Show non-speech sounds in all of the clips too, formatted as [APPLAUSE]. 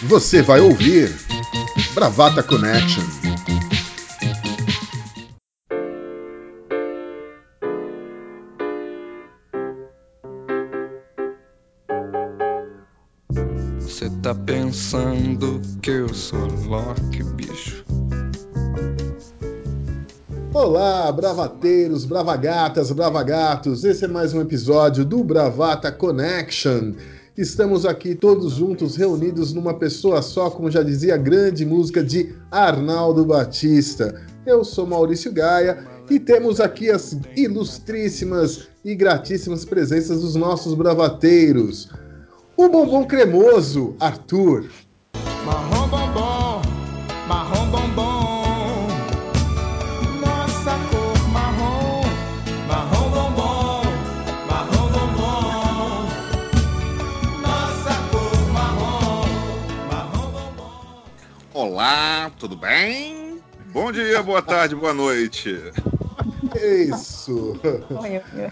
Você vai ouvir Bravata Connection. Você tá pensando que eu sou Loki, bicho? Olá, bravateiros, bravagatas, bravagatos. Esse é mais um episódio do Bravata Connection. Estamos aqui todos juntos, reunidos numa pessoa só, como já dizia a grande música de Arnaldo Batista. Eu sou Maurício Gaia e temos aqui as ilustríssimas e gratíssimas presenças dos nossos bravateiros. O bombom cremoso, Arthur. Marrom Olá, tudo bem? Bom dia, boa tarde, boa noite. Isso. Oi, oi, oi.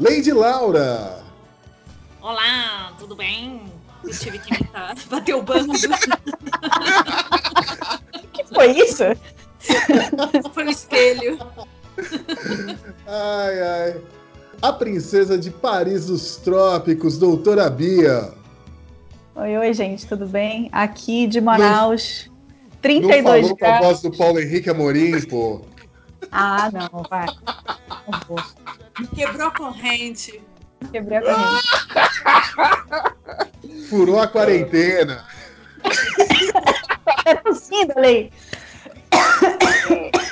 Lady Laura. Olá, tudo bem? Eu tive que imitar, [LAUGHS] bater o bando. que foi isso? Foi o espelho. Ai, ai. A princesa de Paris dos Trópicos, doutora Bia. Oi, oi, gente, tudo bem? Aqui de Manaus, Não 32 falou com a graus. voz do Paulo Henrique Amorim, pô. Ah, não, vai. Não. Quebrou a corrente. Quebrei a corrente. Furou a quarentena. [LAUGHS] É tossindo, Lei.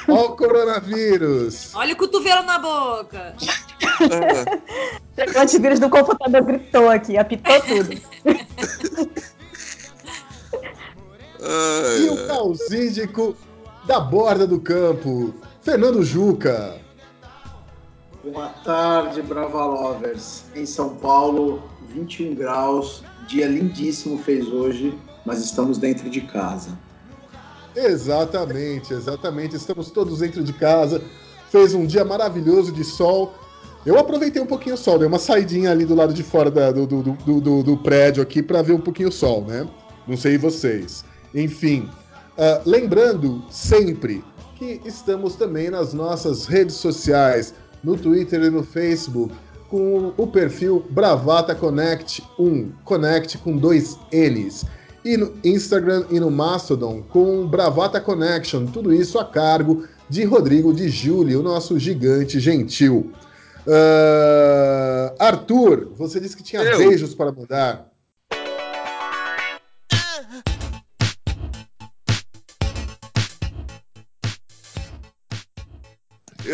Ó o coronavírus. Olha o cotovelo na boca. [LAUGHS] O antivírus do computador gritou aqui, apitou tudo. [LAUGHS] E o causídico da borda do campo, Fernando Juca. Boa tarde, Brava Lovers. Em São Paulo, 21 graus, dia lindíssimo fez hoje, mas estamos dentro de casa. Exatamente, exatamente. Estamos todos dentro de casa. Fez um dia maravilhoso de sol. Eu aproveitei um pouquinho o sol, dei uma saidinha ali do lado de fora da- do, do, do, do- do prédio aqui para ver um pouquinho o sol, né? Não sei vocês. Enfim, ah, lembrando sempre que estamos também nas nossas redes sociais, no Twitter e no Facebook, com o perfil Bravata Connect 1, Connect com dois N's e no Instagram e no Mastodon com Bravata Connection, tudo isso a cargo de Rodrigo de Júlio, o nosso gigante gentil. Ah, Arthur, você disse que tinha Eu? beijos para mandar.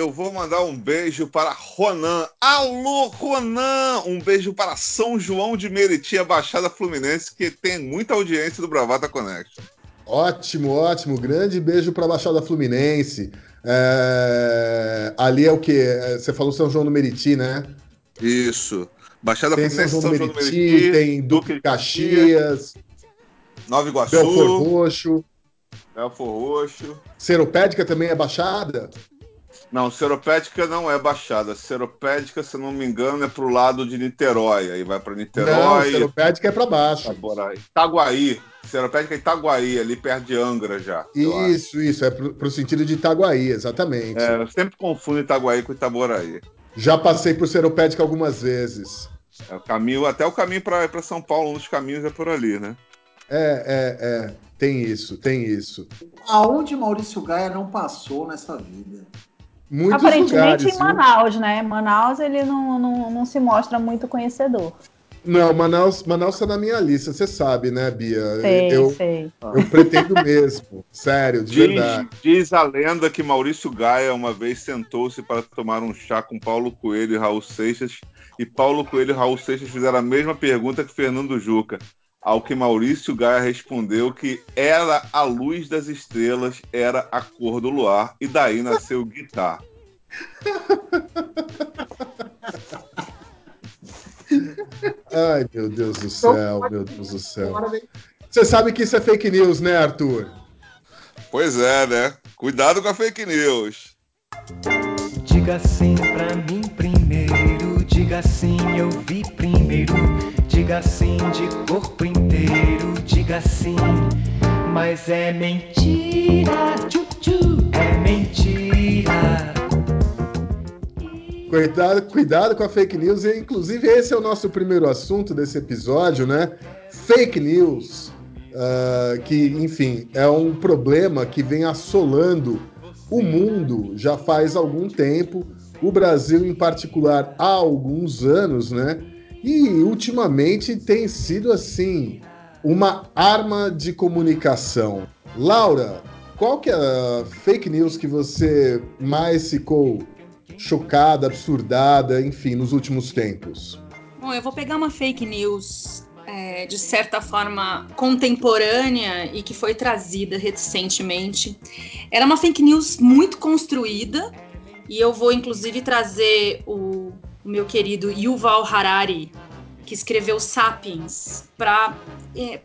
Eu vou mandar um beijo para Ronan. Alô, Ronan! Um beijo para São João de Meriti, a Baixada Fluminense, que tem muita audiência do Bravata Connect. Ótimo, ótimo. Grande beijo para a Baixada Fluminense. É, Ali é o que? Você falou São João do Meriti, né? Isso. Baixada Tem São Fluminense, João do Meriti, tem Duque de Caxias, Nova Iguaçu, Belfor Roxo. Belfor Roxo. Seropédica também é Baixada? Não, Seropédica não é Baixada. Seropédica, se não me engano, é pro lado de Niterói. Aí vai para Não, Niterói, Seropédica é para baixo. Itaguaí. Seropédica é Itaguaí, ali perto de Angra já. Isso, isso, é pro, pro sentido de Itaguaí, exatamente. É, eu sempre confundo Itaguaí com Itaboraí. Já passei por Seropédica algumas vezes. É o caminho, até o caminho para para São Paulo, um dos caminhos é por ali, né? É, é, é. Tem isso, tem isso. Aonde Maurício Gaia não passou nessa vida? Muitos Aparentemente lugares. em viu? Manaus, né? Manaus ele não, não, não se mostra muito conhecedor. Não, Manaus, Manaus tá na minha lista, você sabe, né, Bia? Sei, eu, sei. eu pretendo mesmo. [LAUGHS] Sério, de Diz, verdade. diz a lenda que Maurício Gaia uma vez sentou-se para tomar um chá com Paulo Coelho e Raul Seixas, e Paulo Coelho e Raul Seixas fizeram a mesma pergunta que Fernando Juca. Ao que Maurício Gaia respondeu que era a luz das estrelas, era a cor do luar, e daí nasceu Guitar. [LAUGHS] Ai, meu Deus do céu, meu Deus do céu. Você sabe que isso é fake news, né, Arthur? Pois é, né? Cuidado com a fake news. Diga sim pra mim primeiro, diga sim, eu vi primeiro. Diga sim de corpo inteiro, diga sim. Mas é mentira, tchu, tchu, é mentira. Cuidado, cuidado com a fake news, e inclusive esse é o nosso primeiro assunto desse episódio, né? Fake news, ah, que, enfim, é um problema que vem assolando o mundo já faz algum tempo, o Brasil em particular há alguns anos, né? E ultimamente tem sido assim uma arma de comunicação. Laura, qual que é a fake news que você mais ficou chocada, absurdada, enfim, nos últimos tempos? Bom, eu vou pegar uma fake news é, de certa forma contemporânea e que foi trazida recentemente. Era uma fake news muito construída e eu vou inclusive trazer o, o meu querido Yuval Harari, que escreveu Sapiens, para é,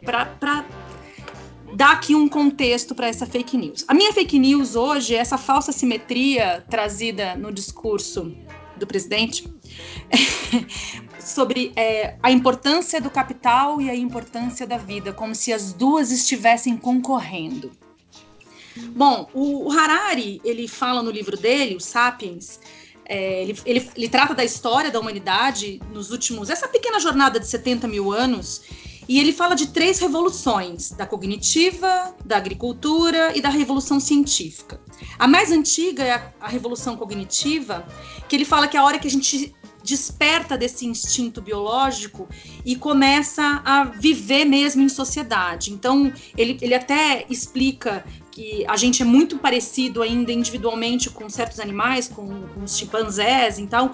dar aqui um contexto para essa fake news. A minha fake news hoje é essa falsa simetria trazida no discurso do presidente [LAUGHS] sobre é, a importância do capital e a importância da vida, como se as duas estivessem concorrendo. Bom, o Harari ele fala no livro dele, o Sapiens, é, ele, ele, ele trata da história da humanidade nos últimos essa pequena jornada de 70 mil anos e ele fala de três revoluções: da cognitiva, da agricultura e da revolução científica. A mais antiga é a, a revolução cognitiva, que ele fala que é a hora que a gente desperta desse instinto biológico e começa a viver mesmo em sociedade. Então, ele, ele até explica que a gente é muito parecido ainda individualmente com certos animais, com, com os chimpanzés e tal,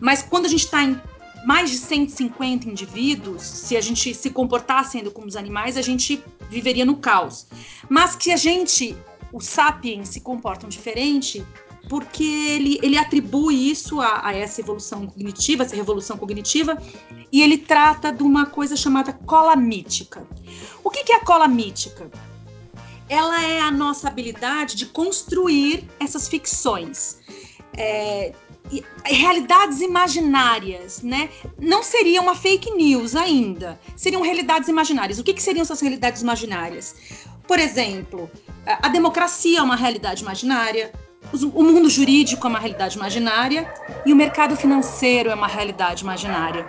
mas quando a gente está em mais de 150 indivíduos, se a gente se comportasse ainda como os animais, a gente viveria no caos. Mas que a gente, os sapiens, se comportam diferente porque ele, ele atribui isso a, a, essa evolução cognitiva, essa revolução cognitiva, e ele trata de uma coisa chamada cola mítica. O que, que é a cola mítica? Ela é a nossa habilidade de construir essas ficções. É, realidades imaginárias, né? Não seria uma fake news ainda. Seriam realidades imaginárias. O que, que seriam essas realidades imaginárias? Por exemplo, a democracia é uma realidade imaginária, o mundo jurídico é uma realidade imaginária e o mercado financeiro é uma realidade imaginária.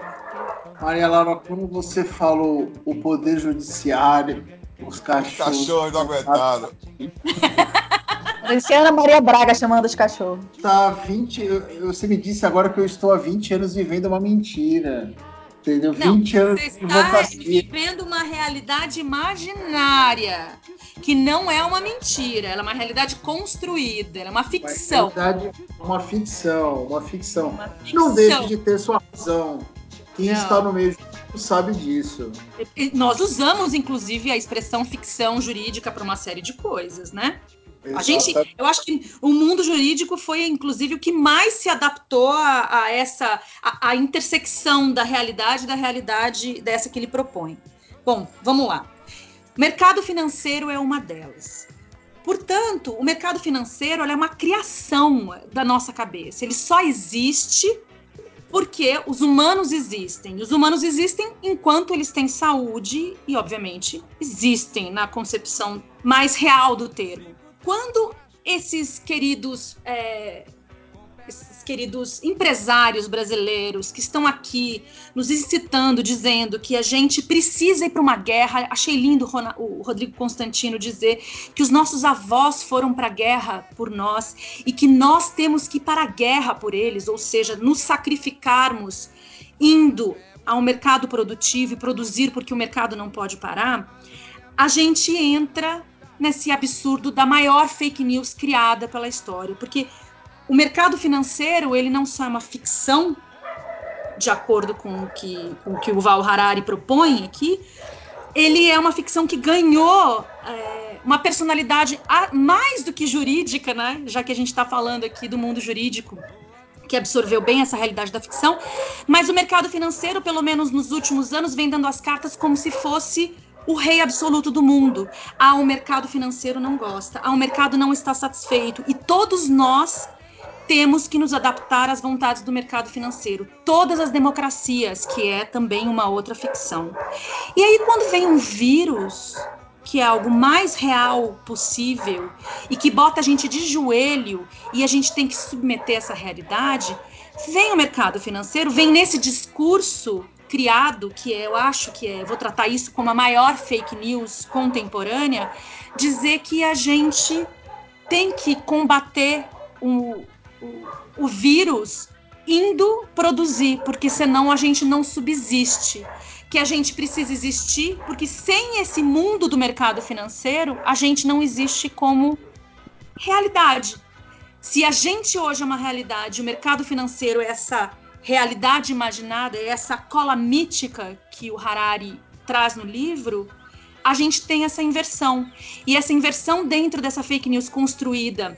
Maria Laura, quando você falou o poder judiciário, os cachorros. Cachorro não aguentado. Luciana [LAUGHS] Maria Braga chamando os cachorros. Tá 20. eu- Você me disse agora que eu estou há 20 anos vivendo uma mentira. Entendeu? Não, 20 anos você está vivendo uma realidade imaginária, que não é uma mentira, ela é uma realidade construída, ela é uma ficção. Verdade, uma ficção, uma ficção. Uma ficção. Não deixe de ter sua razão. Quem Não. está no meio sabe disso. Nós usamos, inclusive, a expressão ficção jurídica para uma série de coisas, né? A gente, eu acho que o mundo jurídico foi, inclusive, o que mais se adaptou a, a essa a, a intersecção da realidade da realidade dessa que ele propõe. Bom, vamos lá. Mercado financeiro é uma delas. Portanto, o mercado financeiro é uma criação da nossa cabeça. Ele só existe porque os humanos existem. Os humanos existem enquanto eles têm saúde e, obviamente, existem na concepção mais real do termo. Quando esses queridos, é, queridos empresários brasileiros que estão aqui nos incitando, dizendo que a gente precisa ir para uma guerra, achei lindo o Rodrigo Constantino dizer que os nossos avós foram para a guerra por nós e que nós temos que ir para a guerra por eles, ou seja, nos sacrificarmos indo ao mercado produtivo e produzir porque o mercado não pode parar, a gente entra nesse absurdo da maior fake news criada pela história, porque o mercado financeiro ele não só é uma ficção de acordo com o que, com o, que o Val Harari propõe aqui, ele é uma ficção que ganhou é, uma personalidade a- mais do que jurídica, né? Já que a gente está falando aqui do mundo jurídico, que absorveu bem essa realidade da ficção, mas o mercado financeiro, pelo menos nos últimos anos, vem dando as cartas como se fosse o rei absoluto do mundo. Ah, o mercado financeiro não gosta, ah, o mercado não está satisfeito. E todos nós temos que nos adaptar às vontades do mercado financeiro. Todas as democracias, que é também uma outra ficção. E aí, quando vem um vírus, que é algo mais real possível e que bota a gente de joelho e a gente tem que submeter essa realidade, vem o mercado financeiro, vem nesse discurso criado, que é, eu acho que é, vou tratar isso como a maior fake news contemporânea, dizer que a gente tem que combater o, o, vírus indo produzir, porque senão a gente não subsiste. Que a gente precisa existir, porque sem esse mundo do mercado financeiro, a gente não existe como realidade. Se a gente hoje é uma realidade, o mercado financeiro é essa realidade imaginada, é essa cola mítica que o Harari traz no livro, a gente tem essa inversão. E essa inversão dentro dessa fake news construída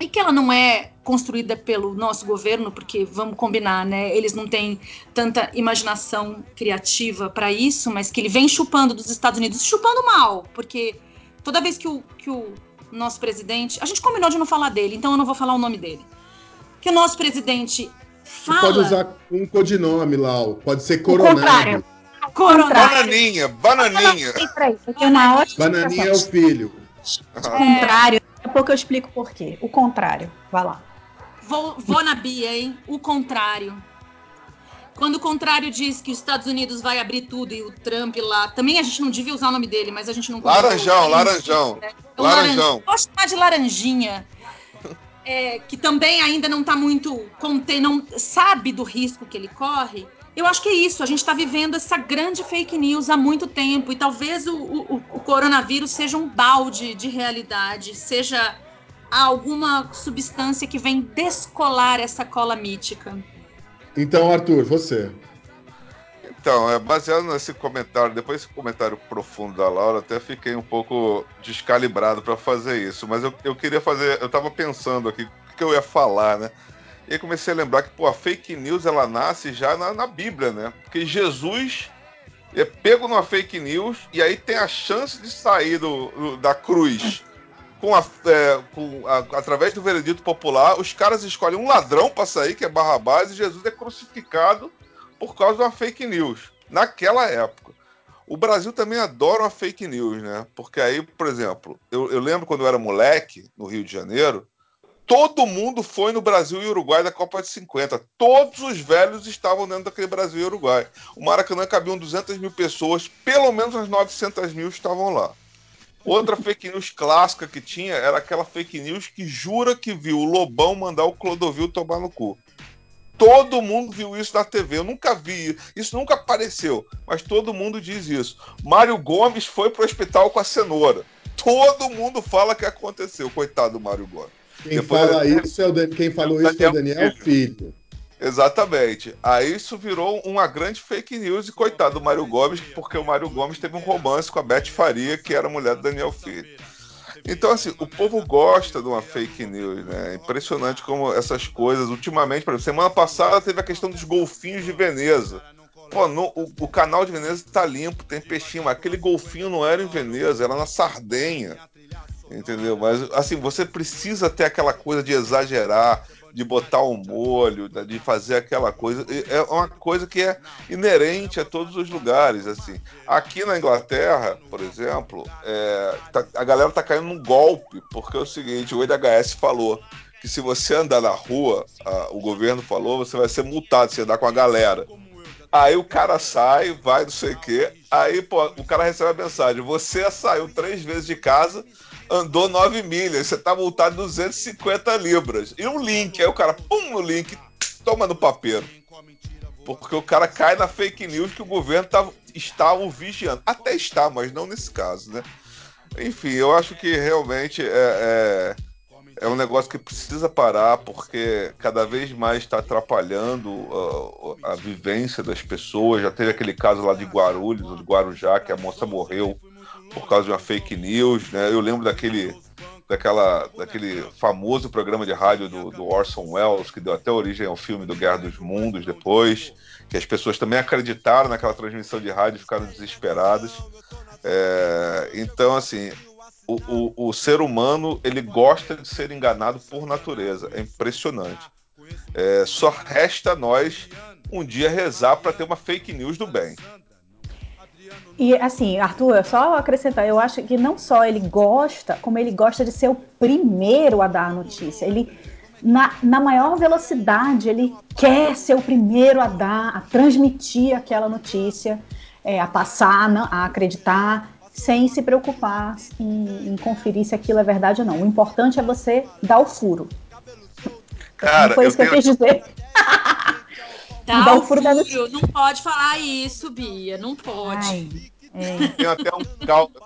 e que ela não é construída pelo nosso governo, porque vamos combinar, né? Eles não têm tanta imaginação criativa para isso, mas que ele vem chupando dos Estados Unidos, chupando mal, porque toda vez que o, que o nosso presidente, a gente combinou de não falar dele, então eu não vou falar o nome dele, que o nosso presidente fala. Você pode usar um codinome lá, pode ser O coronel. contrário. Coronel. Bananinha, bananinha. Bananinha é o filho. O contrário. Daqui a pouco eu explico por quê. O contrário. Vai lá. Vou, vou na Bia, hein? O contrário. Quando o contrário diz que os Estados Unidos vai abrir tudo e o Trump lá. Também a gente não devia usar o nome dele, mas a gente não. Laranjão, laranjão. Então, Laranjão. Pode chamar de laranjinha. é, que também ainda não está muito conte- não sabe do risco que ele corre. Eu acho que é isso. A gente está vivendo essa grande fake news há muito tempo e talvez o, o- o coronavírus seja um balde de realidade, seja alguma substância que vem descolar essa cola mítica. Então, Arthur, você. Então, é baseado nesse comentário, depois desse comentário profundo da Laura, até fiquei um pouco descalibrado para fazer isso. Mas eu, eu queria fazer, eu tava pensando aqui o que eu ia falar, né? E aí comecei a lembrar que, pô, a fake news ela nasce já na, na Bíblia, né? Porque Jesus é pego numa fake news e aí tem a chance de sair do, do- da cruz com a, é, com a- através do veredito popular. Os caras escolhem um ladrão para sair, que é Barrabás, e Jesus é crucificado por causa de uma fake news. Naquela época. O Brasil também adora uma fake news, né? Porque aí, por exemplo, eu, eu lembro quando eu era moleque, no Rio de Janeiro, todo mundo foi no Brasil e Uruguai da Copa de 50. Todos os velhos estavam dentro daquele Brasil e Uruguai. O Maracanã cabiam 200 mil pessoas, pelo menos as 900 mil estavam lá. Outra fake news clássica que tinha era aquela fake news que jura que viu o Lobão mandar o Clodovil tomar no cu. Todo mundo viu isso na TV. Eu nunca vi. Isso nunca apareceu. Mas todo mundo diz isso. Mário Gomes foi pro hospital com a cenoura. Todo mundo fala que aconteceu. Coitado do Mário Gomes. Quem Depois- fala isso é o quem falou isso é o Daniel Filho. Exatamente. Aí isso virou uma grande fake news e coitado do Mário Gomes, porque o Mário Gomes teve um romance com a Beth Faria, que era mulher do Daniel Filho. Então, assim, o povo gosta de uma fake news, né? É impressionante como essas coisas, ultimamente, por exemplo, semana passada teve a questão dos golfinhos de Veneza. Pô, no- o, o canal de Veneza tá limpo, tem peixinho, mas aquele golfinho não era em Veneza, era na Sardenha. Entendeu? Mas, assim, você precisa ter aquela coisa de exagerar, de botar um molho, da- de fazer aquela coisa. É uma coisa que é inerente a todos os lugares, assim. Aqui na Inglaterra, por exemplo, é, tá- a galera tá caindo num golpe, porque é o seguinte, o EDHS falou que se você andar na rua, a- o governo falou, você vai ser multado, você andar com a galera. Aí o cara sai, vai não sei o quê. Aí, pô, o cara recebe a mensagem: você saiu três vezes de casa, andou nove milhas, você tá multado 250 libras. E um link, aí o cara, pum, no link, toma no papeiro. Porque o cara cai na fake news que o governo tá, está o vigiando. Até está, mas não nesse caso, né? Enfim, eu acho que realmente é, é, é um negócio que precisa parar, porque cada vez mais está atrapalhando uh, a vivência das pessoas. Já teve aquele caso lá de Guarulhos, de Guarujá, que a moça morreu por causa de uma fake news, né? Eu lembro daquele, daquela, daquele famoso programa de rádio do, do Orson Welles, que deu até origem ao filme do Guerra dos Mundos depois, que as pessoas também acreditaram naquela transmissão de rádio e ficaram desesperadas. É, então, assim, o, o, o ser humano ele gosta de ser enganado por natureza. É impressionante. É, só resta nós um dia rezar para ter uma fake news do bem. E assim, Arthur, só acrescentar, eu acho que não só ele gosta, como ele gosta de ser o primeiro a dar a notícia. Ele, na, na maior velocidade, ele quer ser o primeiro a dar, a transmitir aquela notícia, é, a passar, a acreditar, sem se preocupar em, em, conferir se aquilo é verdade ou não. O importante é você dar o furo. Cara, foi isso que eu quis dizer. Dá o furo, furo. Não pode falar isso, Bia. Não pode. Ai, é. Tem, até um,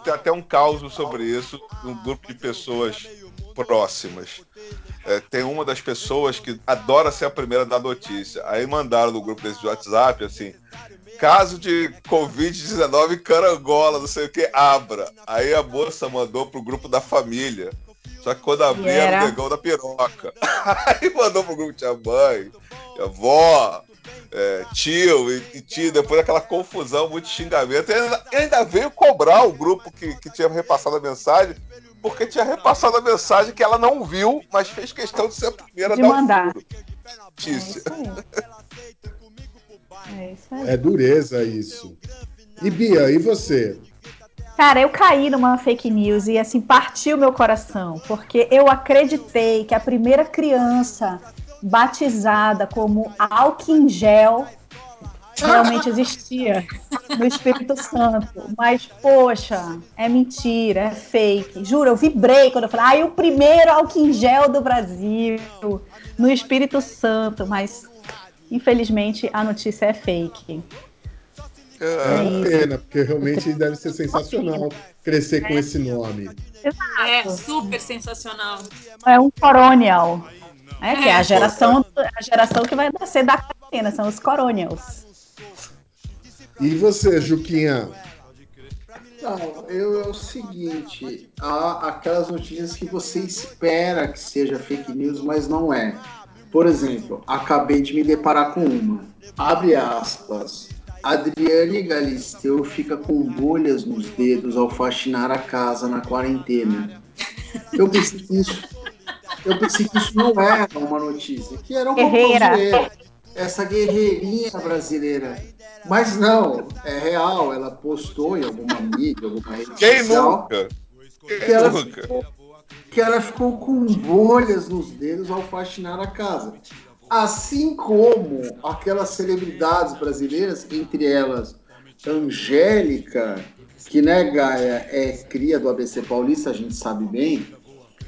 tem até um caos sobre isso num grupo de pessoas próximas. É, tem uma das pessoas que adora ser a primeira da notícia. Aí mandaram no grupo desse WhatsApp assim: caso de Covid-19 carangola, não sei o que, abra. Aí a moça mandou pro grupo da família. Só que quando abri era... o negão da piroca. [LAUGHS] Aí mandou pro grupo, tinha mãe, avó, é, tio e, e, tio, depois daquela confusão, muito xingamento. E ainda, ainda, veio cobrar o grupo que, que tinha repassado a mensagem, porque tinha repassado a mensagem que ela não viu, mas fez questão de ser a primeira de a dar mandar. Tícia. É, isso aí. é dureza isso. E Bia, e você? Cara, eu caí numa fake news e assim partiu meu coração, porque eu acreditei que a primeira criança batizada como álcool em gel realmente existia no Espírito Santo. Mas, poxa, é mentira, é fake. Juro, eu vibrei quando eu falei, ai, ah, o primeiro álcool em gel do Brasil no Espírito Santo. Mas, infelizmente, a notícia é fake. É uma pena, porque realmente deve ser sensacional crescer com esse nome. É super sensacional. É um coronial. É, que é a geração, a geração que vai nascer da quarentena, são os coronials. E você, Juquinha? Não, eu é o seguinte, há aquelas notícias que você espera que seja fake news, mas não é. Por exemplo, acabei de me deparar com uma. Abre aspas. Adriane Galisteu fica com bolhas nos dedos ao faxinar a casa na quarentena. Eu pensei que isso, eu pensei que isso não era uma notícia, que era uma Guerreira. essa guerreirinha brasileira. Mas não, é real. Ela postou em alguma mídia, alguma rede Quem social. Nunca? Quem que ela nunca? Ficou, que ela ficou com bolhas nos dedos ao faxinar a casa. Assim como aquelas celebridades brasileiras, entre elas Angélica, que né, Gaia, é cria do ABC Paulista, a gente sabe bem.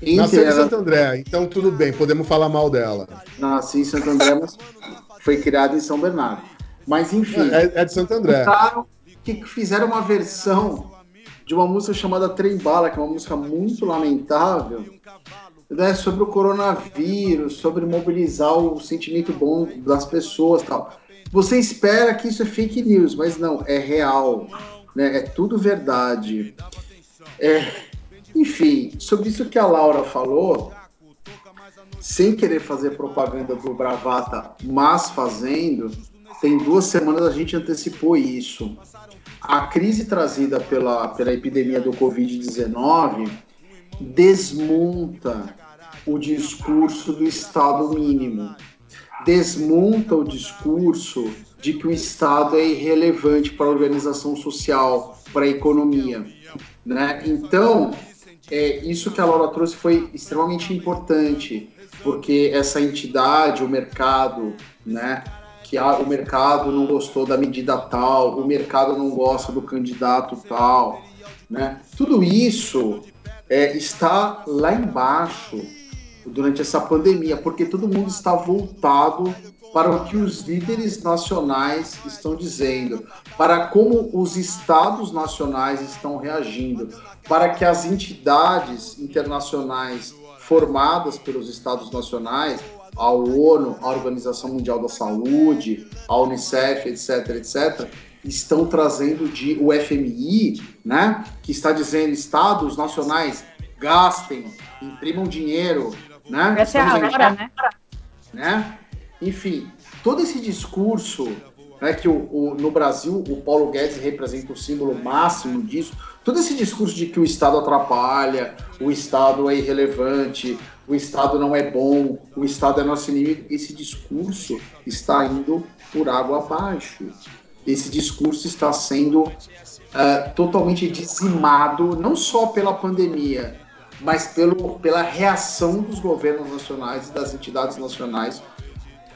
Nasceu em Santo André, então tudo bem, podemos falar mal dela. Nasci em Santo André, mas foi criada em São Bernardo. Mas enfim. É, é de Santo André. Que fizeram uma versão de uma música chamada Trem Bala, que é uma música muito lamentável, né, sobre o coronavírus, sobre mobilizar o sentimento bom das pessoas tal. Você espera que isso é fake news, mas não, é real, né? É tudo verdade. É, enfim, sobre isso que a Laura falou, sem querer fazer propaganda do Bravata, mas fazendo, tem duas semanas a gente antecipou isso. A crise trazida pela, pela epidemia do Covid-19 desmonta o discurso do Estado mínimo, desmonta o discurso de que o Estado é irrelevante para a organização social, para a economia. Né? Então, é, isso que a Laura trouxe foi extremamente importante, porque essa entidade, o mercado, né, que a, o mercado não gostou da medida tal, o mercado não gosta do candidato tal, né? Tudo isso é, está lá embaixo durante essa pandemia, porque todo mundo está voltado para o que os líderes nacionais estão dizendo, para como os estados nacionais estão reagindo, para que as entidades internacionais formadas pelos estados nacionais, a ONU, a Organização Mundial da Saúde, a Unicef, etc., etc., estão trazendo de o FMI, né, que está dizendo estados nacionais gastem, imprimam dinheiro, né? Essa é a hora, né? né? Enfim, todo esse discurso né, que o, o, no Brasil o Paulo Guedes representa o símbolo máximo disso. Todo esse discurso de que o Estado atrapalha, o Estado é irrelevante, o Estado não é bom, o Estado é nosso inimigo, esse discurso está indo por água abaixo. Esse discurso está sendo uh, totalmente dizimado, não só pela pandemia, mas pelo, pela reação dos governos nacionais e das entidades nacionais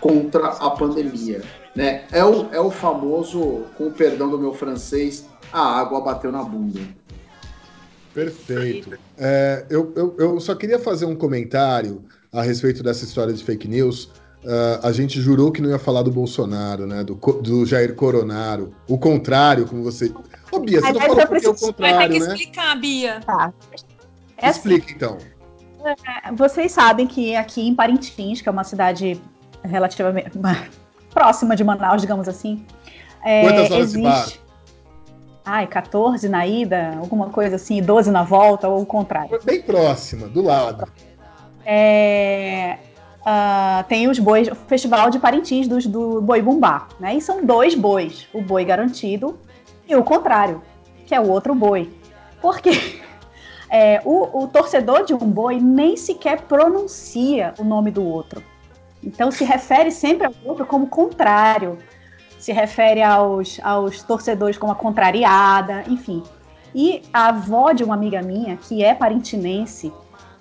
contra a pandemia. Né? É, o, é o famoso, com o perdão do meu francês, a água bateu na bunda. Perfeito. É, eu, eu, eu só queria fazer um comentário a respeito dessa história de fake news. Uh, a gente jurou que não ia falar do Bolsonaro, né? Do, do Jair Coronaro. O contrário, como você. Ô, Bia, você não falou porque é o contrário, Vai ter que né? explicar, Bia. Tá. É assim, Explica, então. vocês sabem que aqui em Parintins, que é uma cidade relativamente [LAUGHS] próxima de Manaus, digamos assim, é, Quantas horas de bar? existe. Ai, 14 na ida, alguma coisa assim, e 12 na volta, ou o contrário. Bem próxima, do lado. É, ah, tem os bois, o Festival de Parintins dos, do Boi Bumbá, né? E são dois bois, o boi garantido e o contrário, que é o outro boi. Por quê? [LAUGHS] É, o, o torcedor de um boi nem sequer pronuncia o nome do outro. Então se refere sempre ao outro como contrário. Se refere aos, aos torcedores como a contrariada, enfim. E a avó de uma amiga minha, que é parintinense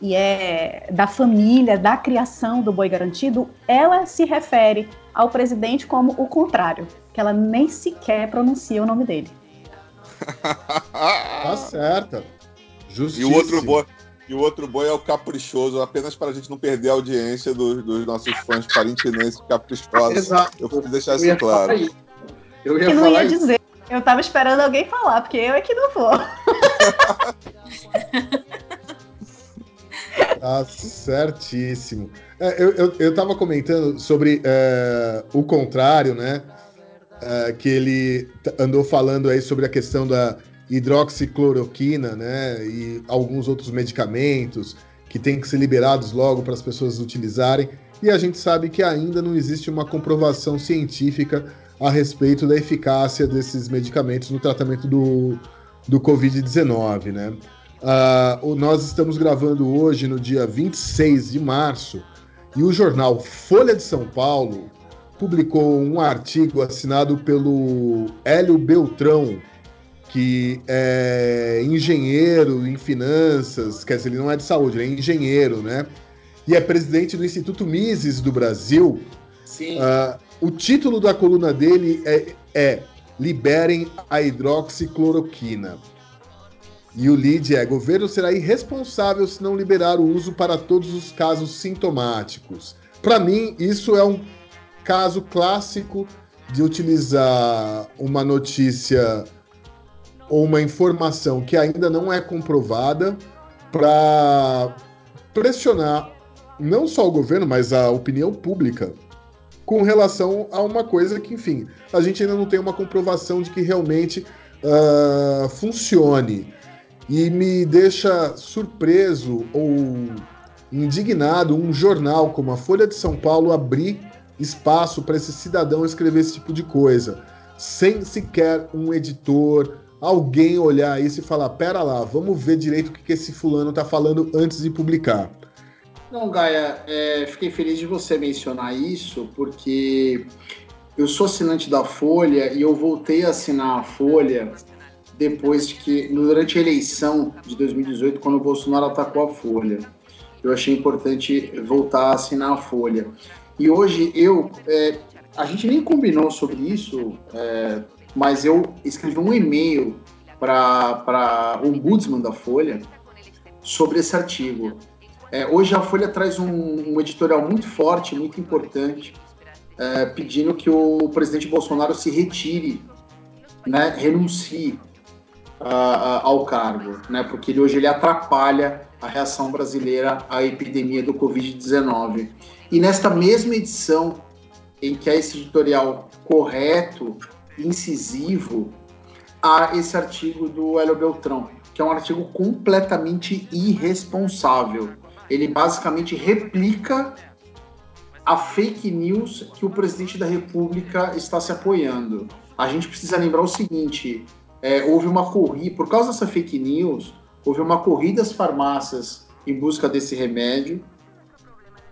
e é da família, da criação do boi garantido, ela se refere ao presidente como o contrário, que ela nem sequer pronuncia o nome dele. [LAUGHS] Tá certa. E Justíssimo. o outro boi, e o outro boi é o caprichoso, apenas para a gente não perder a audiência dos, dos nossos fãs parintinenses caprichosos. Exato. Eu preciso deixar Eu isso ia claro. Eu ia Que não falar ia isso. dizer. Eu tava esperando alguém falar, porque eu é que não vou. Tá [LAUGHS] certíssimo. É, eu, eu, eu tava comentando sobre é, o contrário, né? É, que ele andou falando aí sobre a questão da hidroxicloroquina, né? E alguns outros medicamentos que têm que ser liberados logo para as pessoas utilizarem. E a gente sabe que ainda não existe uma comprovação científica a respeito da eficácia desses medicamentos no tratamento do, do Covid-19, né? O- nós estamos gravando hoje, no dia 26 de março, e o jornal Folha de São Paulo publicou um artigo assinado pelo Hélio Beltrão, que é engenheiro em finanças, quer dizer, ele não é de saúde, ele é engenheiro, né? E é presidente do Instituto Mises do Brasil. Sim. Ah, o título da coluna dele é, é Liberem a hidroxicloroquina. E o lead é: governo será irresponsável se não liberar o uso para todos os casos sintomáticos. Para mim, isso é um caso clássico de utilizar uma notícia ou uma informação que ainda não é comprovada para pressionar não só o governo, mas a opinião pública com relação a uma coisa que, enfim, a gente ainda não tem uma comprovação de que realmente ah, funcione. E me deixa surpreso ou indignado um jornal como a Folha de São Paulo abrir espaço para esse cidadão escrever esse tipo de coisa, sem sequer um editor, alguém olhar isso e falar: pera lá, vamos ver direito o que que esse fulano tá falando antes de publicar. Não, Gaia, é, fiquei feliz de você mencionar isso, porque eu sou assinante da Folha e eu voltei a assinar a Folha depois de que, durante a eleição de 2018, quando o Bolsonaro atacou a Folha. Eu achei importante voltar a assinar a Folha. E hoje eu, é, a gente nem combinou sobre isso, é, mas eu escrevi um e-mail para o ombudsman da Folha sobre esse artigo. É, hoje a Folha traz um, um editorial muito forte, muito importante, é, pedindo que o presidente Bolsonaro se retire, né, renuncie ah, ao cargo, né, porque ele, hoje ele atrapalha a reação brasileira à epidemia do Covid-19. E nesta mesma edição, em que há esse editorial correto, incisivo, há esse artigo do Hélio Beltrão, que é um artigo completamente irresponsável ele basicamente replica a fake news que o presidente da República está se apoiando. A gente precisa lembrar o seguinte: é, houve uma corrida, por causa dessa fake news, houve uma corrida às farmácias em busca desse remédio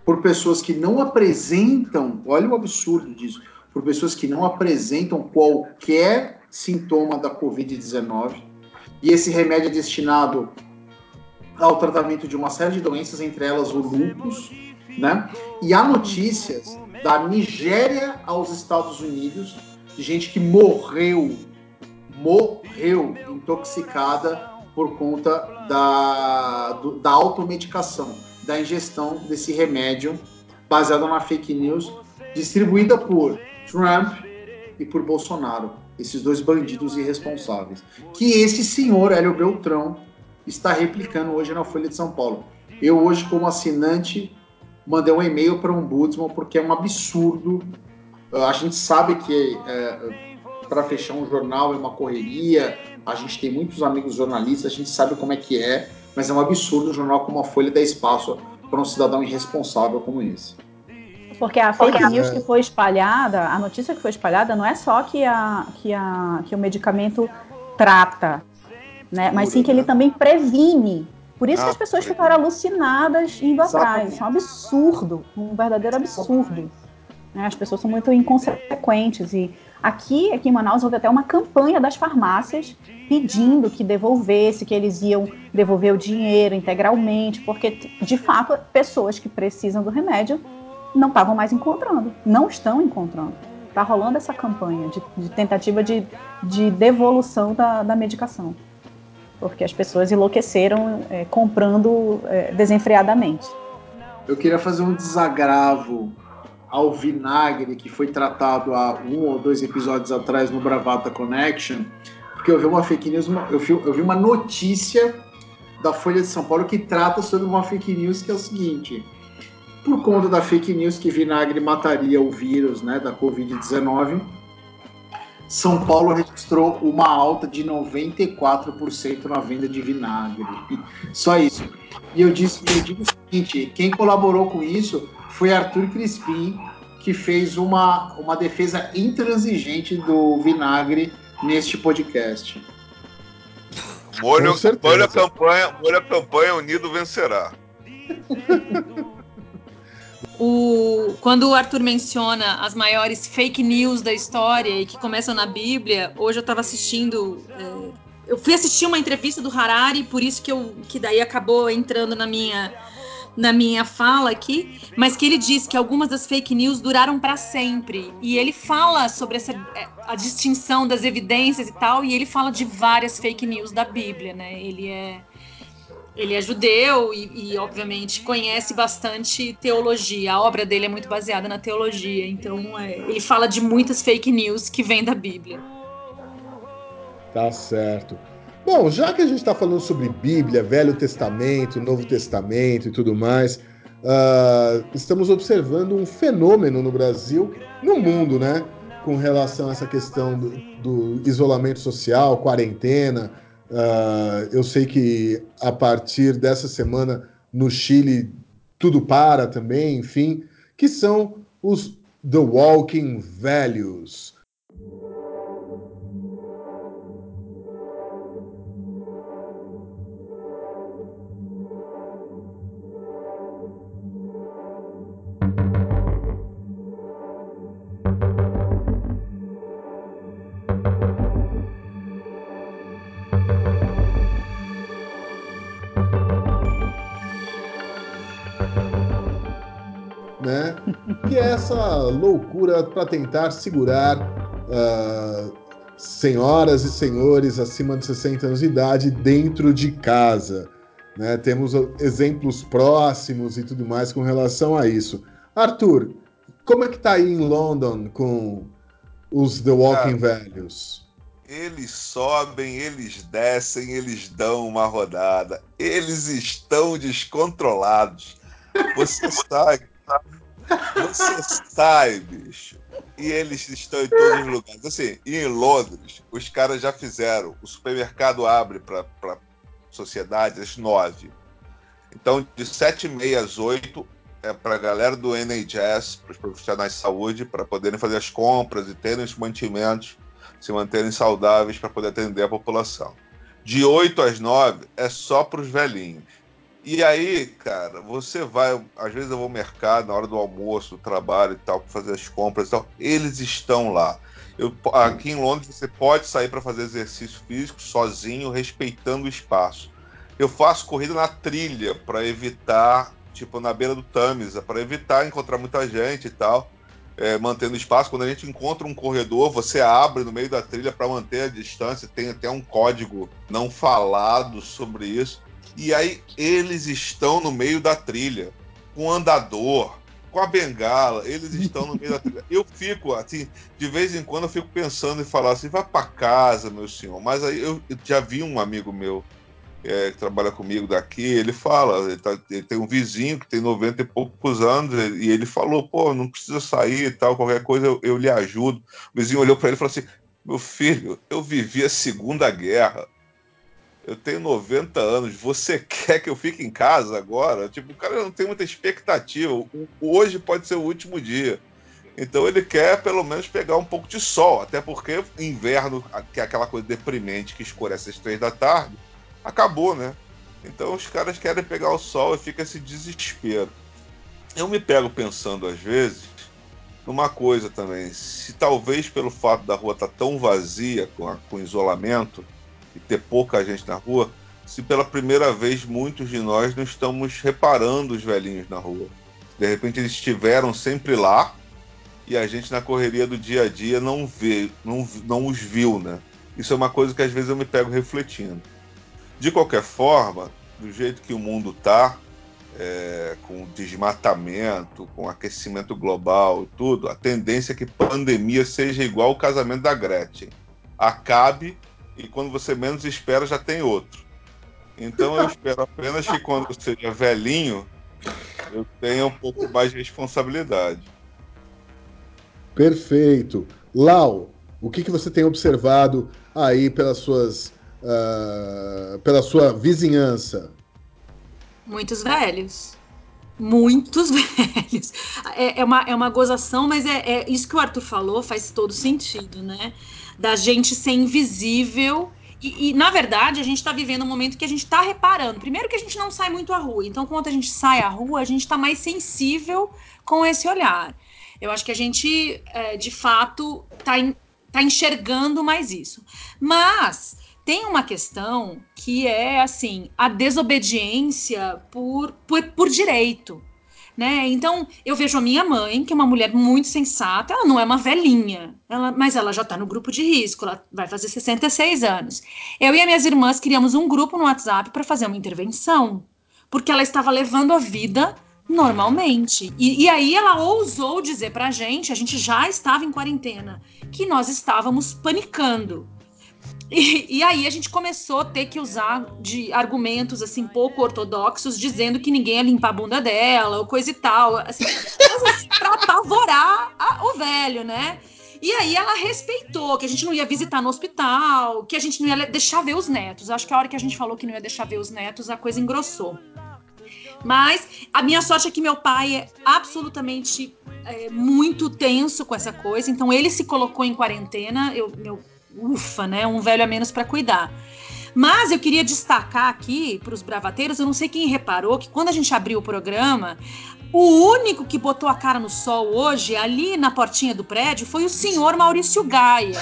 por pessoas que não apresentam, olha o absurdo disso, por pessoas que não apresentam qualquer sintoma da Covid-19. E esse remédio é destinado ao tratamento de uma série de doenças, entre elas o lúpus, né? E há notícias da Nigéria aos Estados Unidos de gente que morreu, morreu intoxicada por conta da, do, da automedicação, da ingestão desse remédio baseado na fake news distribuída por Trump e por Bolsonaro, esses dois bandidos irresponsáveis. Que esse senhor, Hélio Beltrão, está replicando hoje na Folha de São Paulo. Eu hoje, como assinante, mandei um e-mail para um Ombudsman porque é um absurdo. A gente sabe que é, para fechar um jornal é uma correria, a gente tem muitos amigos jornalistas, a gente sabe como é que é, mas é um absurdo um jornal como a Folha dar espaço para um cidadão irresponsável como esse. Porque a fake news que foi espalhada, a notícia que foi espalhada não é só que, a, que, a, que o medicamento trata, né? mas sim que ele também previne. Por isso ah, que as pessoas ficaram alucinadas indo atrás. Isso é um absurdo, um verdadeiro absurdo. Né? As pessoas são muito inconsequentes. E aqui, aqui em Manaus houve até uma campanha das farmácias pedindo que devolvesse, que eles iam devolver o dinheiro integralmente, porque de fato pessoas que precisam do remédio não estavam mais encontrando, não estão encontrando. Está rolando essa campanha de, de tentativa de, de devolução da, da, medicação, porque as pessoas enlouqueceram é, comprando é, desenfreadamente. Eu queria fazer um desagravo ao vinagre que foi tratado há um ou dois episódios atrás no Bravata Connection, porque eu vi uma fake news, eu vi, eu vi uma notícia da Folha de São Paulo que trata sobre uma fake news que é o seguinte: por conta da fake news que vinagre mataria o vírus né, da Covid-19, São Paulo registrou uma alta de 94% na venda de vinagre. [LAUGHS] Só isso. E eu, disse, eu digo o seguinte: quem colaborou com isso foi Arthur Crispim, que fez uma, uma defesa intransigente do vinagre neste podcast. Molho, molho a campanha, molho a campanha unido vencerá. [LAUGHS] O, quando o Arthur menciona as maiores fake news da história e que começam na Bíblia, hoje eu estava assistindo. É, eu fui assistir uma entrevista do Harari, por isso que, eu, que daí acabou entrando na minha, na minha fala aqui, mas que ele diz que algumas das fake news duraram para sempre. E ele fala sobre essa, é, a distinção das evidências e tal, e ele fala de várias fake news da Bíblia, né? Ele é ele é judeu e, e, obviamente, conhece bastante teologia. A obra dele é muito baseada na teologia. Então, é, ele fala de muitas fake news que vêm da Bíblia. Tá certo. Bom, já que a gente está falando sobre Bíblia, Velho Testamento, Novo Testamento e tudo mais, uh, estamos observando um fenômeno no Brasil, no mundo, né? Com relação a essa questão do, do isolamento social, quarentena Uh, eu sei que a partir dessa semana no Chile tudo para também, enfim, que são os The Walking Values. Loucura para tentar segurar uh, senhoras e senhores acima de 60 anos de idade dentro de casa. Né? Temos exemplos próximos e tudo mais com relação a isso. Arthur, como é que tá aí em London com os The Walking Cara, Values? Eles sobem, eles descem, eles dão uma rodada. Eles estão descontrolados. Você [LAUGHS] sabe você sai, bicho. E eles estão em todos os lugares. Assim, e em Londres, os caras já fizeram. O supermercado abre para sociedade às nove. Então, de sete e meia às oito, é para a galera do NHS, para os profissionais de saúde, para poderem fazer as compras e terem os mantimentos, se manterem saudáveis para poder atender a população. De 8 às 9 é só para os velhinhos. E aí, cara, você vai. Às vezes eu vou ao mercado na hora do almoço, do trabalho e tal, para fazer as compras e tal. Eles estão lá. Eu, aqui em Londres você pode sair para fazer exercício físico sozinho, respeitando o espaço. Eu faço corrida na trilha para evitar, tipo, na beira do Tamisa, para evitar encontrar muita gente e tal, é, mantendo espaço. Quando a gente encontra um corredor, você abre no meio da trilha para manter a distância. Tem até um código não falado sobre isso. E aí eles estão no meio da trilha, com andador, com a bengala, eles estão no meio da trilha. Eu fico, assim, de vez em quando eu fico pensando em falar assim, vai para casa, meu senhor. Mas aí eu, eu já vi um amigo meu é, que trabalha comigo daqui, ele fala, ele, tá, ele, tem um vizinho que tem 90 e poucos anos, e ele falou, pô, não precisa sair e tal, qualquer coisa eu, eu lhe ajudo. O vizinho olhou para ele e falou assim, meu filho, eu vivi a Segunda Guerra eu tenho 90 anos, você [LAUGHS] quer que eu fique em casa agora? Tipo, o cara não tem muita expectativa. Hoje pode ser o último dia. Então ele quer pelo menos pegar um pouco de sol, até porque inverno, que é aquela coisa deprimente que escurece às três da tarde, acabou, né? Então os caras querem pegar o sol e fica esse desespero. Eu me pego pensando às vezes numa coisa também, se talvez pelo fato da rua estar tá tão vazia com, a, com isolamento, e ter pouca gente na rua, se pela primeira vez muitos de nós não estamos reparando os velhinhos na rua. De repente eles estiveram sempre lá e a gente na correria do dia a dia não vê, não, não os viu, né? Isso é uma coisa que às vezes eu me pego refletindo. De qualquer forma, do jeito que o mundo está, é, com desmatamento, com aquecimento global e tudo, a tendência é que pandemia seja igual ao casamento da Gretchen. Acabe e quando você menos espera já tem outro. Então eu espero apenas que quando eu seja velhinho eu tenha um pouco mais de responsabilidade. Perfeito. Lau, o que, que você tem observado aí pelas suas, uh, pela sua vizinhança? Muitos velhos. Muitos [LAUGHS] velhos. É, é, uma, é uma gozação, mas é, é isso que o Arthur falou faz todo sentido, né? Da gente ser invisível. E, e, na verdade, a gente está vivendo um momento que a gente está reparando. Primeiro, que a gente não sai muito à rua. Então, quando a gente sai à rua, a gente está mais sensível com esse olhar. Eu acho que a gente, é, de fato, está tá enxergando mais isso. Mas tem uma questão que é assim a desobediência por, por, por direito né? Então, eu vejo a minha mãe, que é uma mulher muito sensata, ela não é uma velhinha, ela, mas ela já está no grupo de risco, ela vai fazer 66 anos. Eu e as minhas irmãs criamos um grupo no WhatsApp para fazer uma intervenção, porque ela estava levando a vida normalmente. E, e aí ela ousou dizer para a gente, a gente já estava em quarentena, que nós estávamos panicando. E, e, aí a gente começou a ter que usar de argumentos assim pouco ortodoxos, dizendo que ninguém ia limpar a bunda dela, ou coisa e tal, assim, [LAUGHS] para apavorar a, o velho, né? E aí ela respeitou que a gente não ia visitar no hospital, que a gente não ia deixar ver os netos. Acho que a hora que a gente falou que não ia deixar ver os netos, a coisa engrossou. Mas a minha sorte é que meu pai é absolutamente é, muito tenso com essa coisa, então ele se colocou em quarentena. Eu, meu ufa, né? Um velho a menos para cuidar. Mas eu queria destacar aqui para os bravateiros, eu não sei quem reparou que quando a gente abriu o programa, o único que botou a cara no sol hoje, ali na portinha do prédio, foi o senhor Maurício Gaia.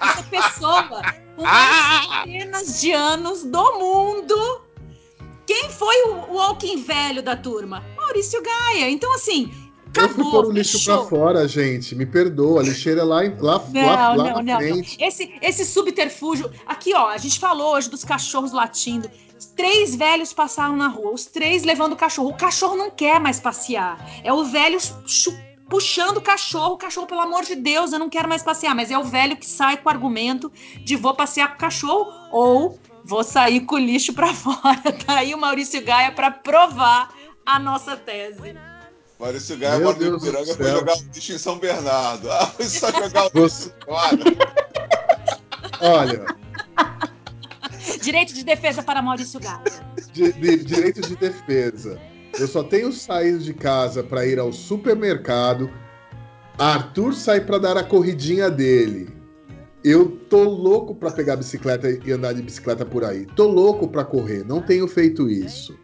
Essa pessoa com mais centenas de anos do mundo. Quem foi o walking velho da turma? Maurício Gaia. Então, assim, Acabou, eu fui pôr o lixo para fora, gente. Me perdoa. A lixeira é lá, lá, não, lá, lá não, não, frente. Não. Esse, esse subterfúgio. Aqui, ó, a gente falou hoje dos cachorros latindo. Três velhos passaram na rua, os três levando o cachorro. O cachorro não quer mais passear. É o velho puxando o cachorro. O cachorro, pelo amor de Deus, eu não quero mais passear. Mas é o velho que sai com o argumento de vou passear com o cachorro ou vou sair com o lixo para [LAUGHS] fora. Tá aí o Maurício Gaia para provar a nossa tese. Maurício Gaia mora no Ipiranga foi jogar o lixo em São Bernardo. Ah, [LAUGHS] foi só jogar o lixo fora. Olha. Direito de defesa para Maurício Gaia. De, de, direito de defesa. Eu só tenho saído de casa para ir ao supermercado. Arthur sai para dar a corridinha dele. Eu tô louco para pegar a bicicleta e andar de bicicleta por aí. Tô louco para correr, não tenho feito isso.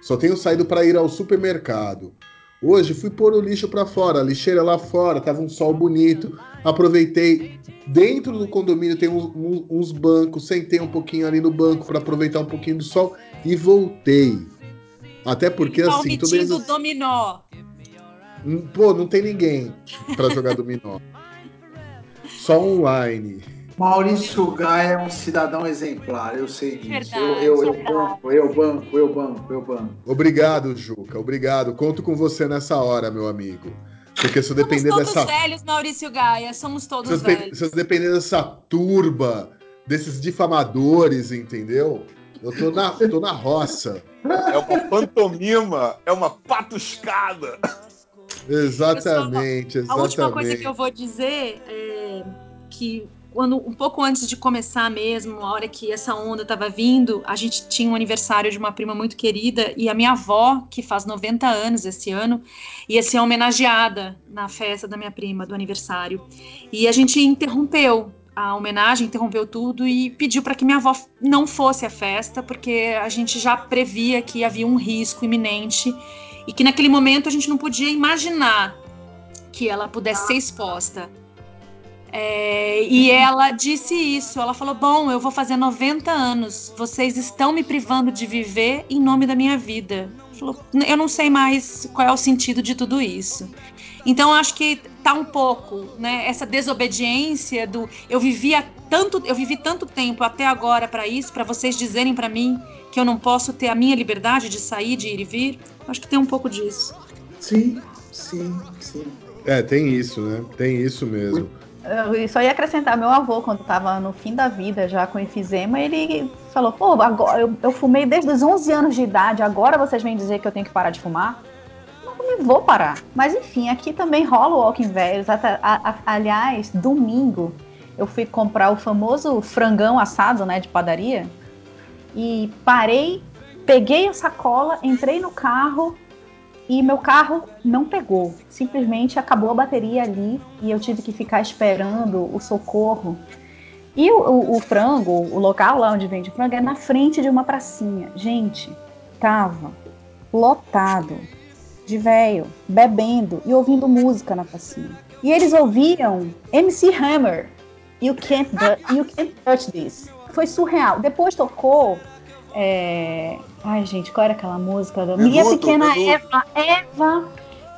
Só tenho saído para ir ao supermercado. Hoje fui pôr o lixo para fora, a lixeira lá fora, tava um sol bonito. Aproveitei. Dentro do condomínio tem uns, uns bancos, sentei um pouquinho ali no banco para aproveitar um pouquinho do sol e voltei. Até porque tá assim. omitindo Todas... o dominó. Hum, Pô, não tem ninguém para jogar dominó. Só online. Maurício Gaia é um cidadão exemplar, eu sei disso. Verdade, eu, eu, eu banco, eu banco, eu banco, eu banco. Obrigado, Juca. Obrigado. Conto com você nessa hora, meu amigo. Porque se eu Somos depender todos dessa. velhos, Maurício Gaia. Somos Se todos eu, de- velhos. se eu depender dessa turba, desses difamadores, entendeu? Eu tô na, tô na roça. É uma pantomima, é uma patuscada. Exatamente, A última coisa exatamente. que eu vou dizer é que quando um pouco antes de começar mesmo, a hora que essa onda estava vindo, a gente tinha um aniversário de uma prima muito querida e a minha avó, que faz 90 anos esse ano, ia ser homenageada na festa da minha prima do aniversário. E a gente interrompeu a homenagem, interrompeu tudo e pediu para que minha avó não fosse à festa, porque a gente já previa que havia um risco iminente e que naquele momento a gente não podia imaginar que ela pudesse ser exposta. É, e ela disse isso. Ela falou: Bom, eu vou fazer 90 anos. Vocês estão me privando de viver em nome da minha vida. Falou, eu não sei mais qual é o sentido de tudo isso. Então, eu acho que tá um pouco, né? Essa desobediência do eu vivia tanto, eu vivi tanto tempo até agora para isso, para vocês dizerem para mim que eu não posso ter a minha liberdade de sair, de ir e vir. Acho que tem um pouco disso. Sim, sim, sim. É, tem isso, né? Tem isso mesmo. Eu só ia acrescentar, meu avô, quando estava no fim da vida, já com enfisema, ele falou, pô, agora, eu, eu fumei desde os 11 anos de idade, agora vocês vêm dizer que eu tenho que parar de fumar? Não me vou parar. Mas enfim, aqui também rola o Walking Velhos. Até- aliás, domingo, eu fui comprar o famoso frangão assado, né, de padaria, e parei, peguei a sacola, entrei no carro, e meu carro não pegou. Simplesmente acabou a bateria ali e eu tive que ficar esperando o socorro. E o, o- o frango, o local lá onde vende frango, é na frente de uma pracinha. Gente, tava lotado de velho, bebendo e ouvindo música na pracinha. E eles ouviam MC Hammer, You Can't, you can't Touch This. Foi surreal. Depois tocou. É, Ai, gente, qual era aquela música? da Minha pequena Menudo. Eva. Eva.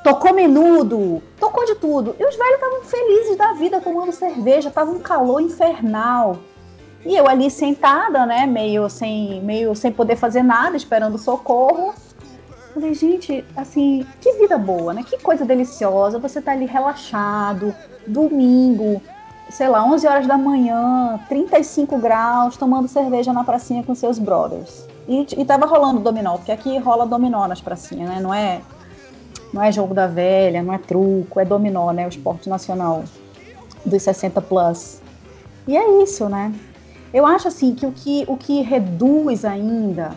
Tocou menudo, tocou de tudo. E os velhos estavam felizes da vida, tomando cerveja, tava um calor infernal. E eu ali sentada, né, meio sem, meio sem poder fazer nada, esperando socorro. Falei, gente, assim, que vida boa, né? Que coisa deliciosa. Você tá ali relaxado, domingo, sei lá, 11 horas da manhã, 35 graus, tomando cerveja na pracinha com seus brothers. E, e tava rolando dominó, porque aqui rola dominó nas pracinhas, né? Não é, não é jogo da velha, não é truco, é dominó, né? O esporte nacional dos 60 plus. E é isso, né? Eu acho assim que o que, o que reduz ainda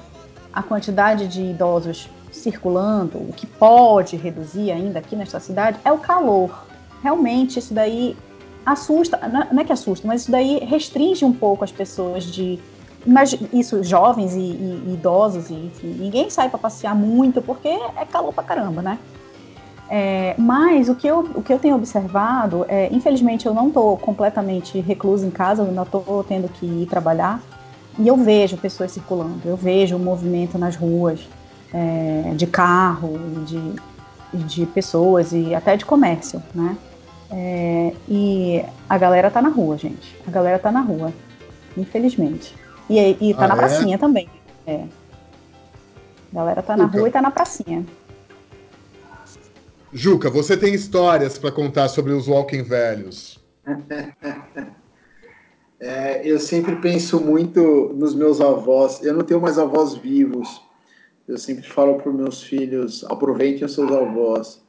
a quantidade de idosos circulando, o que pode reduzir ainda aqui nesta cidade é o calor. Realmente, isso daí assusta, não- não é que assusta, mas isso daí restringe um pouco as pessoas de. Mas isso, jovens e, e- e idosos, e, enfim, ninguém sai para passear muito porque é calor pra caramba, né? É, mas o que, eu, o que eu tenho observado, é, infelizmente eu não estou completamente reclusa em casa, eu ainda estou tendo que ir trabalhar, e eu vejo pessoas circulando, eu vejo o movimento nas ruas, é, de carro, de, de pessoas e até de comércio, né? É, e a galera tá na rua, gente. A galera tá na rua, infelizmente. E, e tá Ah, na é? pracinha também. É. A galera tá na Juca. rua e tá na pracinha. Juca, você tem histórias para contar sobre os Walking Velhos. [LAUGHS] É, eu sempre penso muito nos meus avós. Eu não tenho mais avós vivos. Eu sempre falo para os meus filhos: aproveitem os seus avós.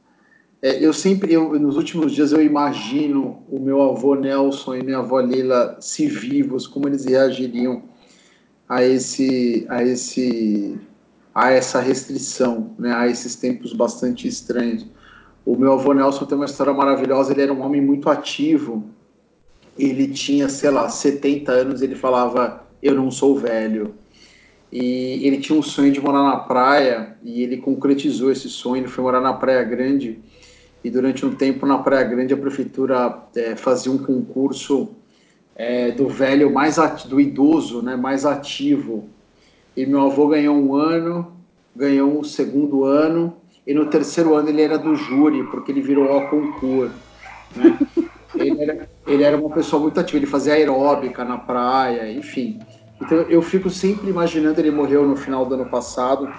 É, eu sempre, eu, nos últimos dias, eu imagino o meu avô Nelson e minha avó Lila se vivos, como eles reagiriam a esse, a esse, a essa restrição, né, a esses tempos bastante estranhos. O meu avô Nelson tem uma história maravilhosa, ele era um homem muito ativo, ele tinha, sei lá, 70 anos, ele falava, eu não sou velho. E ele tinha um sonho de morar na praia, e ele concretizou esse sonho, ele foi morar na Praia Grande, e durante um tempo na Praia Grande a prefeitura é, fazia um concurso é, do velho mais do idoso, né, mais ativo. E meu avô ganhou um ano, ganhou um segundo ano, e no terceiro ano ele era do júri, porque ele virou ao concurso. Né? [LAUGHS] ele, era, ele era uma pessoa muito ativa, ele fazia aeróbica na praia, enfim. Então eu fico sempre imaginando, ele morreu no final do ano passado,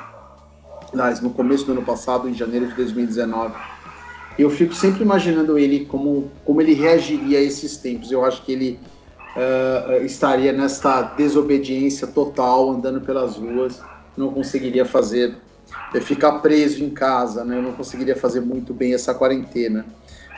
aliás, no começo do ano passado, em janeiro de 2019. Eu fico sempre imaginando ele como, como ele reagiria a esses tempos. Eu acho que ele uh, estaria nesta desobediência total, andando pelas ruas, não conseguiria fazer, eh, ficar preso em casa, né? Eu não conseguiria fazer muito bem essa quarentena.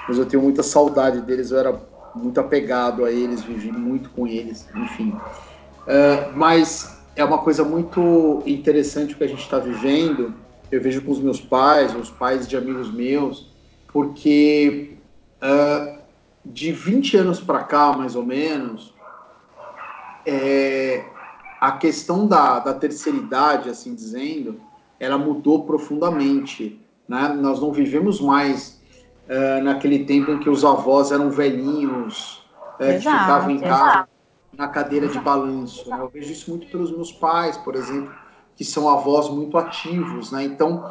Mas eu tenho muita saudade deles, eu era muito apegado a eles, vivi muito com eles, enfim. Uh, mas é uma coisa muito interessante o que a gente está vivendo. Eu vejo com os meus pais, os pais de amigos meus, porque uh, de 20 anos para cá, mais ou menos, é, a questão da, da terceira idade, assim dizendo, ela mudou profundamente. Né? Nós não vivemos mais uh, naquele tempo em que os avós eram velhinhos, uh, que ficavam em casa na cadeira de balanço. Né? Eu vejo isso muito pelos meus pais, por exemplo, que são avós muito ativos. Né? Então,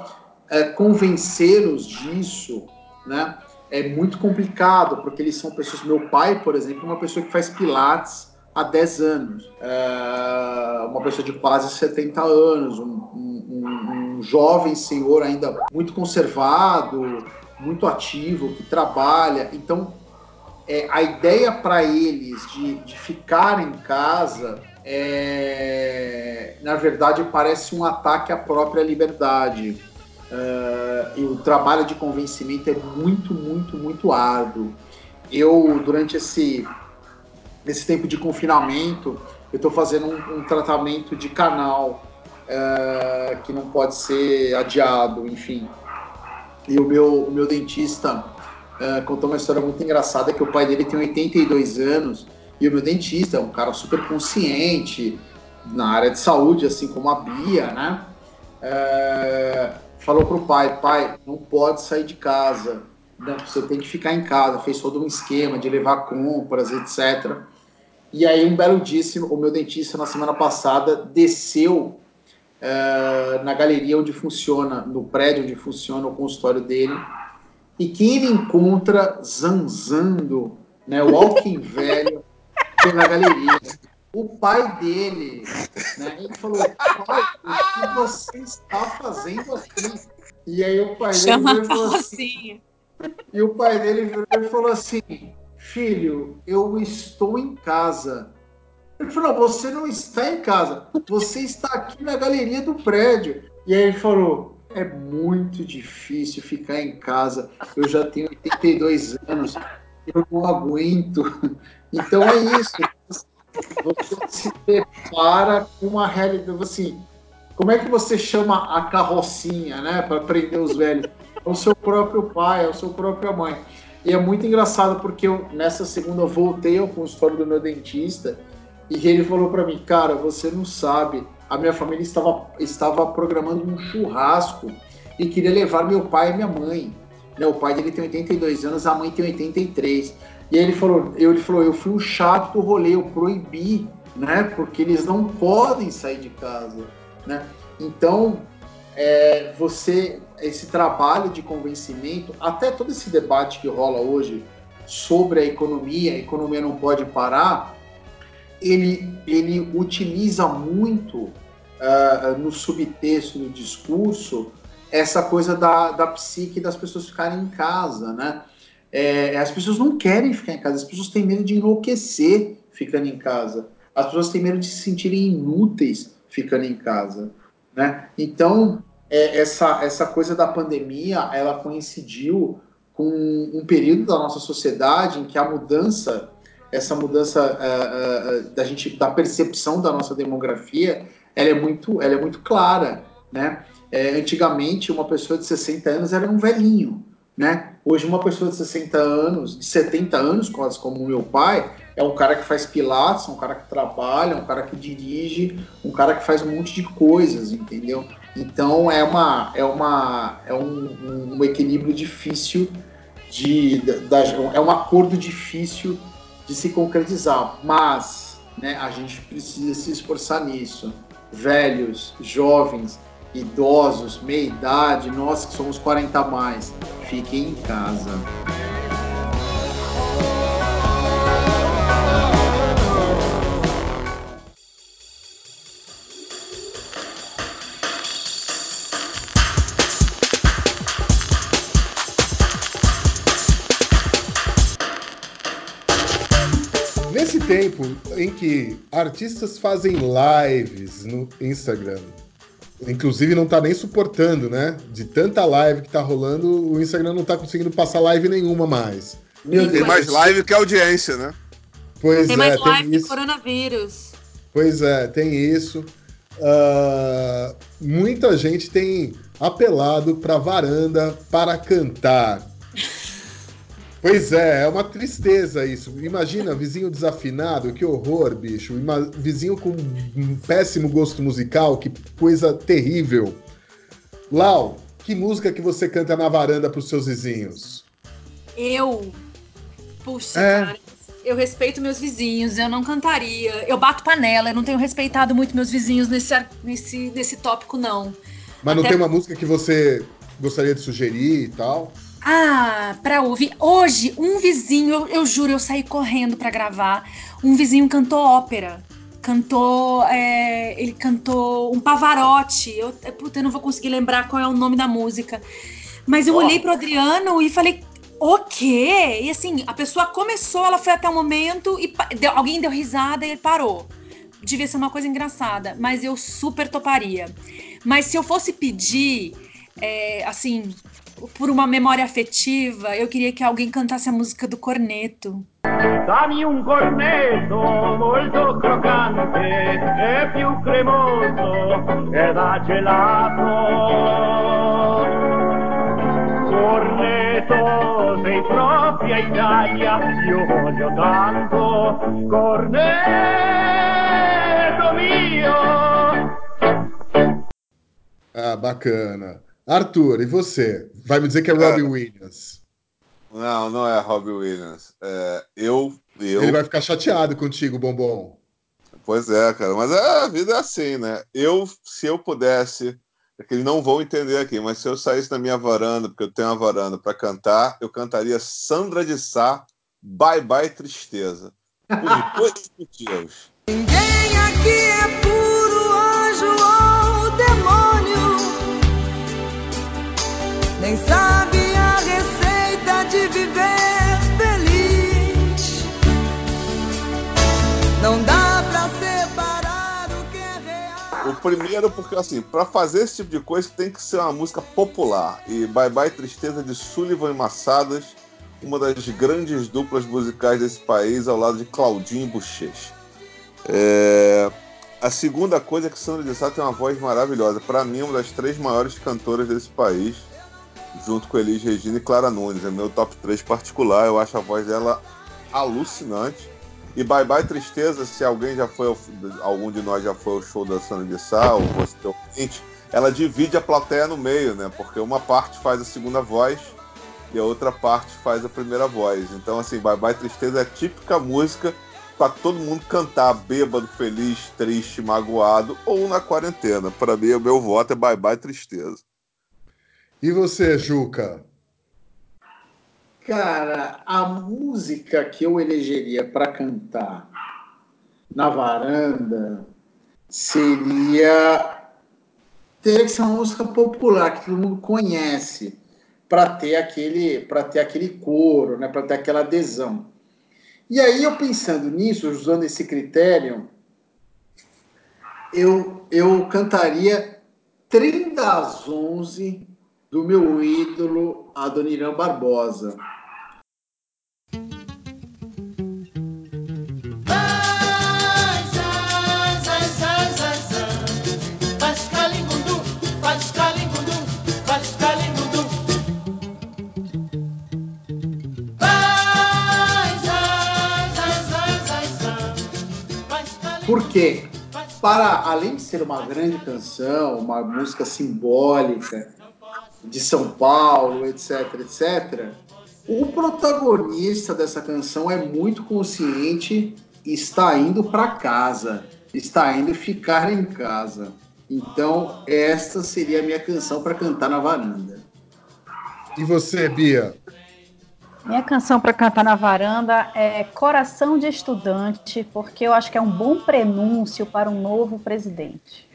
uh, convencê-los disso né, é muito complicado, porque eles são pessoas. Meu pai, por exemplo, é uma pessoa que faz pilates há 10 anos, é uma pessoa de quase 70 anos, um, um, um jovem senhor ainda muito conservado, muito ativo, que trabalha. Então, é, a ideia para eles de, de ficar em casa é, na verdade, parece um ataque à própria liberdade. Uh, e o trabalho de convencimento é muito, muito, muito árduo. Eu, durante esse, esse tempo de confinamento, eu estou fazendo um, um, tratamento de canal uh, que não pode ser adiado, enfim. E o meu, o meu dentista uh, contou uma história muito engraçada, que o pai dele tem 82 anos, e o meu dentista é um cara super consciente na área de saúde, assim como a Bia, né? Falou pro pai, pai, não pode sair de casa, né? você tem que ficar em casa, fez todo um esquema de levar compras, etc. E aí um belo dia, o meu dentista na semana passada desceu uh, na galeria onde funciona, no prédio onde funciona o consultório dele, e quem ele encontra zanzando, né, o Alckmin velho, pela galeria o pai dele, né? Ele falou, pai, o que você está fazendo aqui? E aí o pai Chama dele falou assim, e o pai dele virou e falou assim, filho, eu estou em casa. Ele falou, você não está em casa, você está aqui na galeria do prédio. E aí ele falou, é muito difícil ficar em casa, eu já tenho 82 anos, eu não aguento. Então é isso você se depara com uma realidade assim. Como é que você chama a carrocinha, né, para prender os velhos? É o seu próprio pai, é o seu própria mãe. E é muito engraçado porque eu, nessa segunda, voltei ao consultório do meu dentista e ele falou para mim, cara, você não sabe, a minha família estava, estava programando um churrasco e queria levar meu pai e minha mãe. Né, o pai dele tem 82 anos, a mãe tem 83. E aí ele falou, eu, ele falou, eu fui o chato do rolê, eu proibi, né? Porque eles não podem sair de casa, né? Então, é, você, esse trabalho de convencimento, até todo esse debate que rola hoje sobre a economia, a economia não pode parar, ele, ele utiliza muito uh, no subtexto do discurso essa coisa da, da psique das pessoas ficarem em casa, né? É, as pessoas não querem ficar em casa, as pessoas têm medo de enlouquecer ficando em casa, as pessoas têm medo de se sentirem inúteis ficando em casa, né? Então, é, essa, essa coisa da pandemia, ela coincidiu com um período da nossa sociedade em que a mudança, essa mudança uh, uh, da gente, da percepção da nossa demografia, ela é muito, ela é muito clara. né? É, antigamente, uma pessoa de 60 anos era um velhinho, né? Hoje, uma pessoa de 60 anos, de 70 anos, quase como meu pai, é um cara que faz pilates, um cara que trabalha, um cara que dirige, um cara que faz um monte de coisas, entendeu? Então é uma é uma é um, um equilíbrio difícil de da, é um acordo difícil de se concretizar, mas né, a gente precisa se esforçar nisso. Velhos, jovens, idosos, meia idade, nós que somos 40 a mais, fiquem em casa. Nesse tempo em que artistas fazem lives no Instagram, inclusive não tá nem suportando, né? De tanta live que tá rolando, o Instagram não tá conseguindo passar live nenhuma mais. Meu tem mais live que audiência, né? Pois tem é, mais tem live isso. que coronavírus. Pois é, tem isso. Uh, muita gente tem apelado para varanda para cantar. [LAUGHS] Pois é, é uma tristeza isso. Imagina, vizinho desafinado, que horror, bicho. Ima vizinho com um péssimo gosto musical, que coisa terrível. Lau, que música que você canta na varanda para os seus vizinhos? Eu? Puxa, É. cara. Eu respeito meus vizinhos, eu não cantaria. Eu bato panela, eu não tenho respeitado muito meus vizinhos nesse, nesse, nesse tópico, não. Mas não Até- tem uma música que você gostaria de sugerir e tal? Ah, pra ouvir. Hoje, um vizinho, eu, eu juro, eu saí correndo pra gravar. Um vizinho cantou ópera. Cantou. é, ele cantou um pavarote. Eu, é, puta, eu não vou conseguir lembrar qual é o nome da música. Mas eu olhei pro Adriano e falei. O quê? E assim, a pessoa começou, ela foi até o momento e pa- deu- alguém deu risada e ele parou. Devia ser uma coisa engraçada, mas eu super toparia. Mas se eu fosse pedir, é, assim, por uma memória afetiva, eu queria que alguém cantasse a música do Corneto. Dammi un cornetto molto croccante e più cremoso che da gelato. Corneto, sei proprio a Italia, io voglio tanto. Corneto mio. Ah, bacana. Arthur, e você? Vai me dizer que é Robbie Williams. Não, não é Robbie Williams. É, eu, eu. Ele vai ficar chateado contigo, Bombom. Pois é, cara. Mas é, a vida é assim, né? Eu, se eu pudesse, é que eles não vão entender aqui, mas se eu saísse da minha varanda, porque eu tenho uma varanda para cantar, eu cantaria Sandra de Sá, Bye Bye Tristeza. Por dois motivos. Ninguém aqui é nem sabe a receita de viver feliz. Não dá pra separar o que é real. O primeiro, porque assim, para fazer esse tipo de coisa tem que ser uma música popular. E Bye Bye Tristeza de Sullivan e Massadas, uma das grandes duplas musicais desse país, ao lado de Claudinho Bochecha. É, A segunda coisa é que Sandra de Sá tem uma voz maravilhosa. Para mim, uma das três maiores cantoras desse país, junto com Elis Regina e Clara Nunes. É meu top 3 particular. Eu acho a voz dela alucinante. E Bye Bye Tristeza, se alguém já foi, ao, algum de nós já foi ao show da Sandra de ou você é ouvinte, ela divide a plateia no meio, né? Porque uma parte faz a segunda voz e a outra parte faz a primeira voz. Então, assim, Bye Bye Tristeza é a típica música para todo mundo cantar bêbado, feliz, triste, magoado ou na quarentena. Para mim, o meu voto é Bye Bye Tristeza. E você, Juca? Cara, a música que eu elegeria para cantar na varanda seria teria que ser uma música popular que todo mundo conhece para ter aquele para ter aquele coro, né, para ter aquela adesão. E aí eu pensando nisso, usando esse critério, eu eu cantaria Trem das Onze do meu ídolo Adoniran Barbosa. Porque, para além de ser uma grande canção, uma música simbólica, de São Paulo, etc, etc, o protagonista dessa canção é muito consciente e está indo para casa, está indo ficar em casa. Então, esta seria a minha canção para cantar na varanda. E você, Bia? Minha canção para cantar na varanda é Coração de Estudante, porque eu acho que é um bom prenúncio para um novo presidente.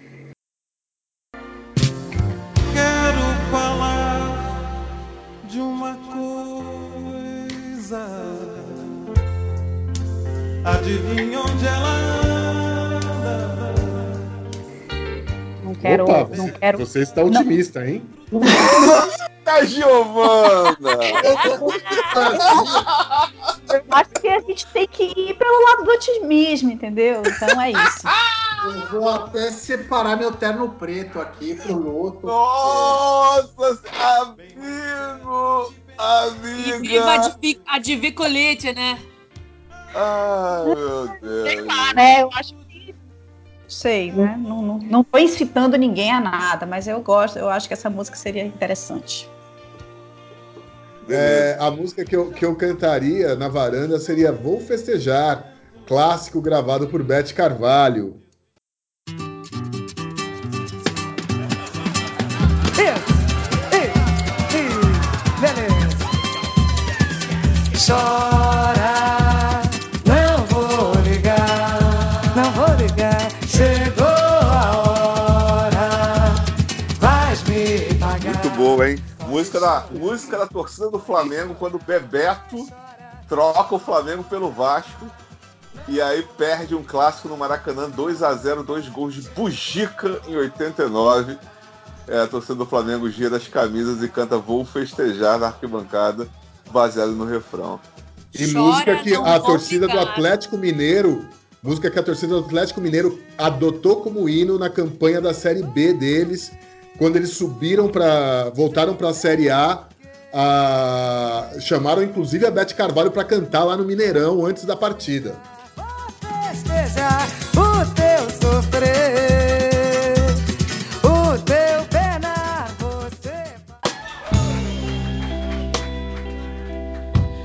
De uma coisa. Adivinha onde ela anda? Não quero. Opa, não você, quero. você está otimista, hein? A Giovana! Eu acho que a gente tem que ir pelo lado do otimismo, entendeu? Então é isso. [LAUGHS] Eu vou até separar meu terno preto aqui pro luto. Nossa, amigo! E viva Amiga! a a divicolete, né? Ai, meu Sei Deus. lá, né? Eu acho que. Não sei, né? Não, não, não tô incitando ninguém a nada, mas eu gosto, eu acho que essa música seria interessante. É, a música que eu, que eu cantaria na varanda seria Vou Festejar, clássico gravado por Beth Carvalho. Chora, não vou ligar, não vou ligar. Chegou a hora, vais me pagar. Muito boa, hein? Música da, música da torcida do Flamengo quando Bebeto troca o Flamengo pelo Vasco e aí perde um clássico no Maracanã 2 a 0 dois gols de Bujica em 89. É, a torcida do Flamengo gira as camisas e canta Vou Festejar na arquibancada, baseado no refrão. E Chora, música que a torcida do ligar. Atlético Mineiro, música que a torcida do Atlético Mineiro adotou como hino na campanha da Série B deles, quando eles subiram para voltaram para a Série A, a- chamaram inclusive a Beth Carvalho para cantar lá no Mineirão antes da partida.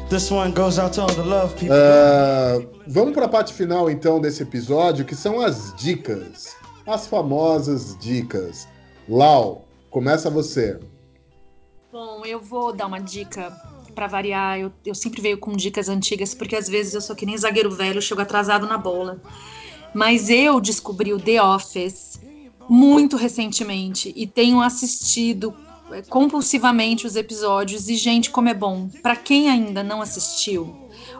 This one goes out to all the love people. Ah, vamos para a parte final então desse episódio, que são as dicas, as famosas dicas. Lau, começa você. Bom, eu vou dar uma dica pra variar. Eu, eu sempre venho com dicas antigas, porque às vezes eu sou que nem zagueiro velho, chego atrasado na bola. Mas eu descobri o The Office muito recentemente e tenho assistido compulsivamente os episódios e gente como é bom. Pra quem ainda não assistiu,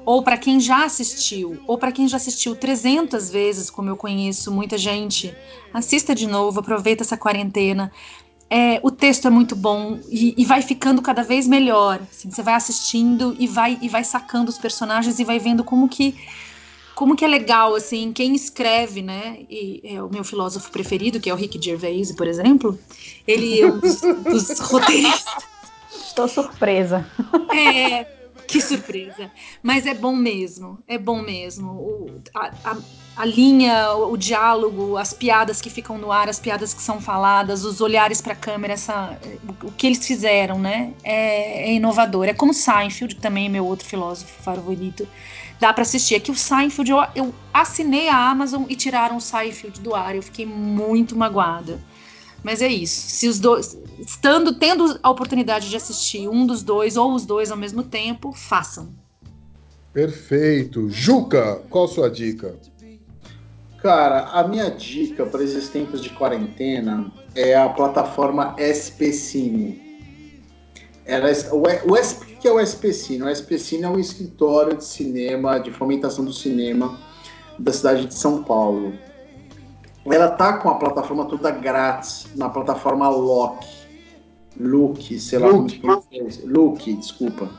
ou pra quem já assistiu, ou pra quem já assistiu 300 vezes, como eu conheço muita gente, assista de novo, aproveita essa quarentena. É, o texto é muito bom e, e vai ficando cada vez melhor. assim, você vai assistindo e vai e vai sacando os personagens e vai vendo como que como que é legal assim quem escreve, né? E é o meu filósofo preferido, que é o Rick Gervais, por exemplo. Ele é um dos, dos [LAUGHS] roteiristas. Estou surpresa. É, que surpresa. Mas é bom mesmo, é bom mesmo. O- a, a- a linha, o, o diálogo, as piadas que ficam no ar, as piadas que são faladas, os olhares para a câmera, essa, o, o que eles fizeram, né? É, é inovador. É como Seinfeld, que também é meu outro filósofo favorito. Dá para assistir. É que o Seinfeld, eu, eu assinei a Amazon e tiraram o Seinfeld do ar. Eu fiquei muito magoada. Mas é isso. Se os dois, estando tendo a oportunidade de assistir um dos dois ou os dois ao mesmo tempo, façam. Perfeito. Juca, qual a sua dica? Cara, a minha dica para esses tempos de quarentena é a plataforma SP Cine. Ela, é- o, o SP, que é o SP Cine? O SP Cine é um escritório de cinema, de fomentação do cinema da cidade de São Paulo. Ela tá com a plataforma toda grátis na plataforma Loki. Look, sei lá como Look. se pronuncia. Look, desculpa.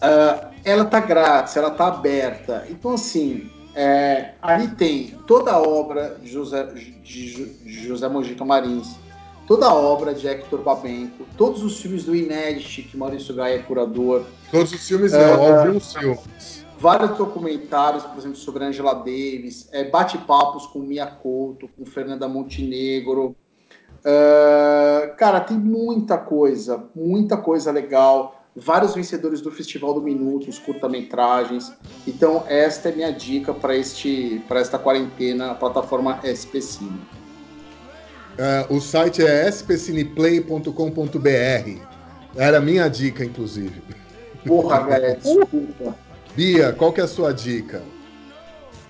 Ah, ela tá grátis, ela tá aberta. Então, assim, é, ali tem toda a obra de José, de Jo- de José Mojica Marins, toda a obra de Hector Babenco, todos os filmes do Inédit, que Maurício Gaia é curador, Todos os filmes É. não, alguns filmes. vários documentários, por exemplo, sobre Angela Davis, é, bate-papos com Mia Couto, com Fernanda Montenegro. Uh, cara, tem muita coisa, muita coisa legal. Vários vencedores do Festival do Minuto, os curta-metragens. Então, esta é minha dica para esta quarentena, a plataforma SP Cine. Uh, o site é spcineplay.com.br. Era a minha dica, inclusive. Porra, [LAUGHS] velho, desculpa. Bia, qual que é a sua dica?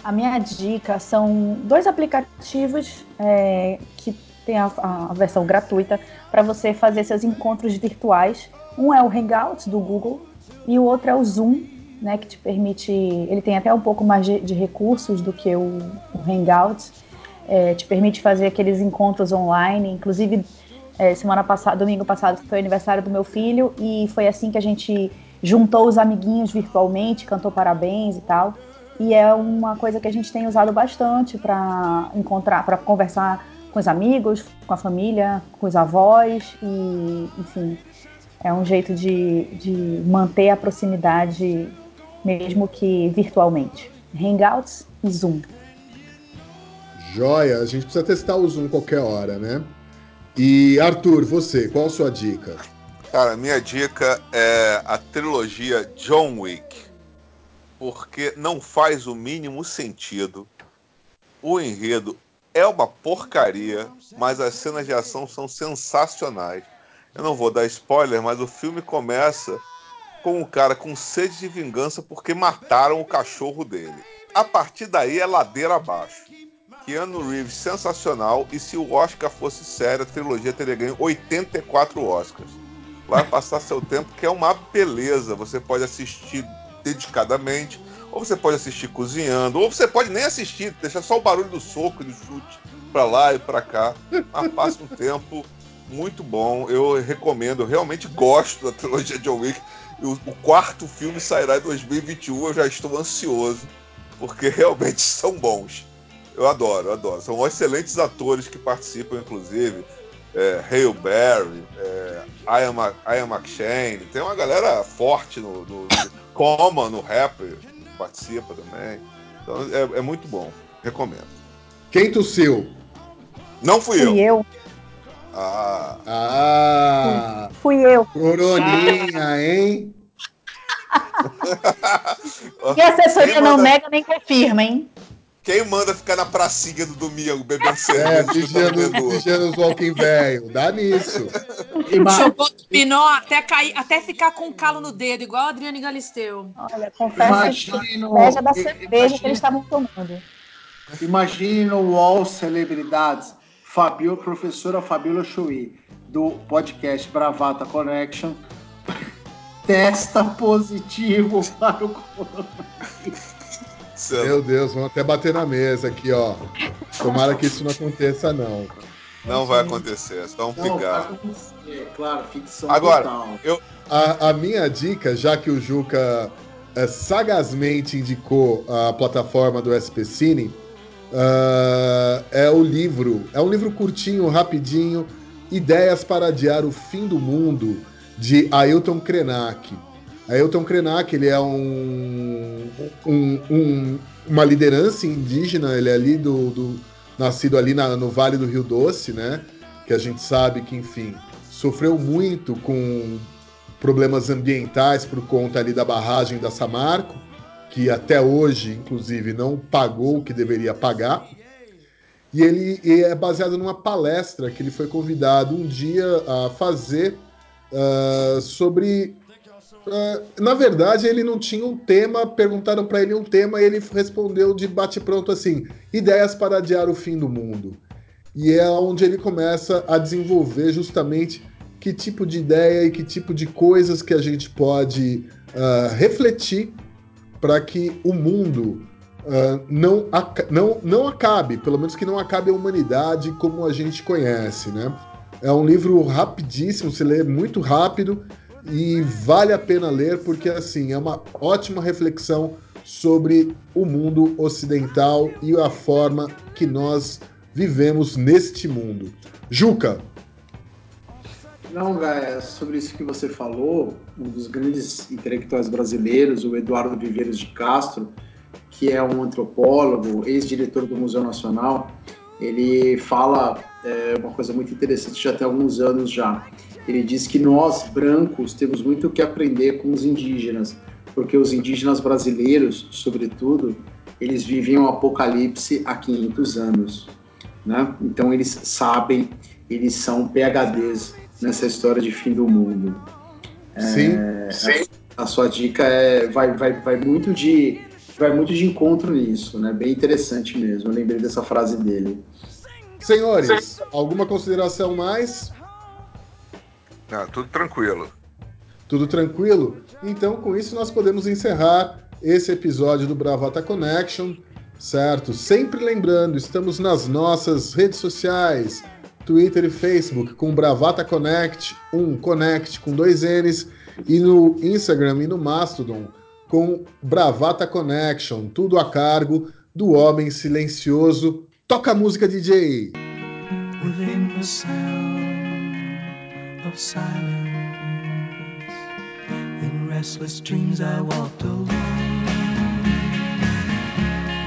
A minha dica são dois aplicativos é, que tem a, a versão gratuita para você fazer seus encontros virtuais. Um é o Hangouts do Google e o outro é o Zoom, né, que te permite. Ele tem até um pouco mais de, de recursos do que o, o Hangouts. É, te permite fazer aqueles encontros online. Inclusive, é, semana passada, domingo passado, foi o aniversário do meu filho e foi assim que a gente juntou os amiguinhos virtualmente, cantou parabéns e tal. E é uma coisa que a gente tem usado bastante para encontrar, para conversar com os amigos, com a família, com os avós e, enfim, é um jeito de, de manter a proximidade, mesmo que virtualmente. Hangouts e Zoom. Joia, a gente precisa testar o Zoom qualquer hora, né? E Arthur, você, qual a sua dica? Cara, minha dica é a trilogia John Wick. Porque não faz o mínimo sentido. O enredo é uma porcaria, mas as cenas de ação são sensacionais. Eu não vou dar spoiler, mas o filme começa com um cara com sede de vingança porque mataram o cachorro dele. A partir daí é ladeira abaixo. Keanu Reeves sensacional e se o Oscar fosse sério, a trilogia teria ganho 84 Oscars. Vai passar seu tempo que é uma beleza. Você pode assistir dedicadamente, ou você pode assistir cozinhando, ou você pode nem assistir, deixar só o barulho do soco e do chute para lá e para cá. Mas passa um tempo muito bom. Eu recomendo, eu realmente gosto da trilogia John Wick. O, o quarto filme sairá em 2021, eu já estou ansioso, porque [LAUGHS] realmente são bons. Eu adoro, eu adoro. São excelentes atores que participam, inclusive. É, Hale Berry, é, Ian, Ma Ian McShane. Tem uma galera forte no, no, no Coma, no rapper, participa também. Então é, é, muito bom. Recomendo. Quem tossiu? Não fui, fui eu. eu. Ah. Ah. Fui, fui eu. Coroninha, hein? e a assessoria não nega nem confirma, hein? Quem manda ficar na pracinha do domingo bebendo É, cerveja? vigiando, vigiando os walking velho. Dá nisso. Chupou pinó até, cair, até ficar com calo no dedo, igual a Adriane Galisteu. Olha, confesso que inveja da cerveja que eles estavam tomando. Imagine no UOL Celebridades, Fabio, professora Fabiola Chui, do podcast Bravata Connection, [LAUGHS] testa positivo para o coronavírus. Meu Deus, vão até bater na mesa aqui, ó. Tomara que isso não aconteça, não. Não vai acontecer, é só um Não, pigarro. é, claro, ficção Agora, total. eu, A, a minha dica, já que o Juca eh, sagazmente indicou a plataforma do SP Cine, ah, é o livro. É um livro curtinho, rapidinho. Ideias para adiar o fim do mundo, de Ailton Krenak. Ailton Krenak, ele é um, um- um- uma liderança indígena, ele é ali do, do- nascido ali na- no Vale do Rio Doce, né? Que a gente sabe que, enfim, sofreu muito com problemas ambientais por conta ali da barragem da Samarco, que até hoje, inclusive, não pagou o que deveria pagar. E ele e é baseado numa palestra que ele foi convidado um dia a fazer ah, sobre. Ah, na verdade, ele não tinha um tema, perguntaram para ele um tema e ele respondeu de bate-pronto assim: ideias para adiar o fim do mundo. E é onde ele começa a desenvolver justamente que tipo de ideia e que tipo de coisas que a gente pode ah, refletir para que o mundo ah, não, não, não acabe, pelo menos que não acabe a humanidade como a gente conhece, né? É um livro rapidíssimo, se lê muito rápido e vale a pena ler porque assim é uma ótima reflexão sobre o mundo ocidental e a forma que nós vivemos neste mundo. Juca, Não, Gaia, sobre isso que você falou, um dos grandes intelectuais brasileiros, o Eduardo Viveiros de Castro, que é um antropólogo, ex-diretor do Museu Nacional, ele fala é, uma coisa muito interessante já tem alguns anos já. Ele diz que nós, brancos, temos muito o que aprender com os indígenas, porque os indígenas brasileiros, sobretudo, eles vivem um apocalipse há 500 anos. Né? Então eles sabem, eles são PHDs nessa história de fim do mundo. Sim, É, A, a sua dica é, vai, vai, vai muito de vai muito de encontro nisso, né? Bem interessante mesmo. Eu lembrei dessa frase dele. Senhores, alguma consideração mais? Não, tudo tranquilo. Tudo tranquilo? Então, com isso, nós podemos encerrar esse episódio do Bravata Connection, certo? Sempre lembrando, estamos nas nossas redes sociais, Twitter e Facebook, com Bravata Connect, um Connect com dois N's, e no Instagram e no Mastodon, com Bravata Connection, tudo a cargo do homem silencioso. Toca a música, DJ! Within the sound of silence, in restless dreams I walked alone.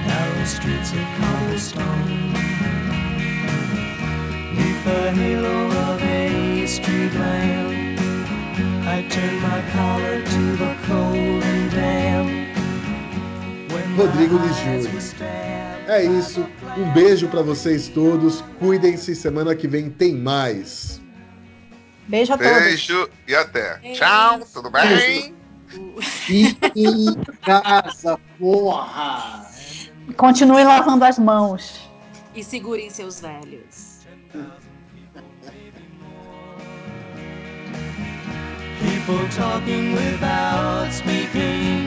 Narrow streets of cobblestone, neath the halo of a street lamp. I turned my collar to the cold and damp. Rodrigo my Ligiuri. É isso, um beijo pra vocês todos, cuidem-se, semana que vem tem mais. Beijo a todos. Beijo e até. Beijo. Tchau, tudo bem? Fique em casa, porra! Continue lavando as mãos. E segurem seus velhos. People talking without speaking.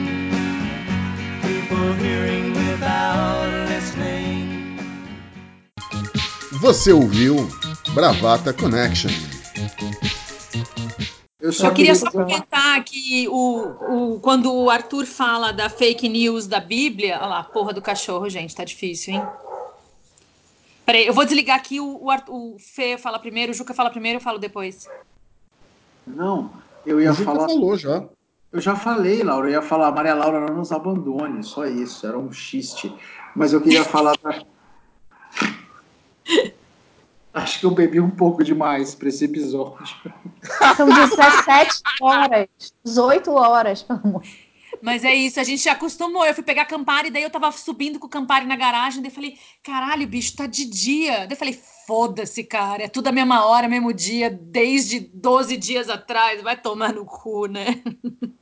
Você ouviu Bravata Connection. Eu só Eu queria só comentar que o, o, quando o Arthur fala da fake news da Bíblia. Olha lá, porra do cachorro, gente, tá difícil, hein? Peraí, eu vou desligar aqui, o, o, Arthur- o Fê fala primeiro, o Juca fala primeiro, eu falo depois. Não, eu ia O Juca falar. falou já. Eu já falei, Laura, eu ia falar, Maria Laura, não nos abandone, só isso, era um xiste. Mas eu queria falar da... [LAUGHS] Acho que eu bebi um pouco demais para esse episódio. São 17 horas, 18 horas, pelo amor. Mas é isso, a gente já acostumou. Eu fui pegar Campari, daí eu tava subindo com o Campari na garagem, daí eu falei, caralho, bicho, tá de dia. Daí eu falei, foda-se, cara, é tudo a mesma hora, mesmo dia, desde 12 dias atrás, vai tomar no cu, né? [LAUGHS]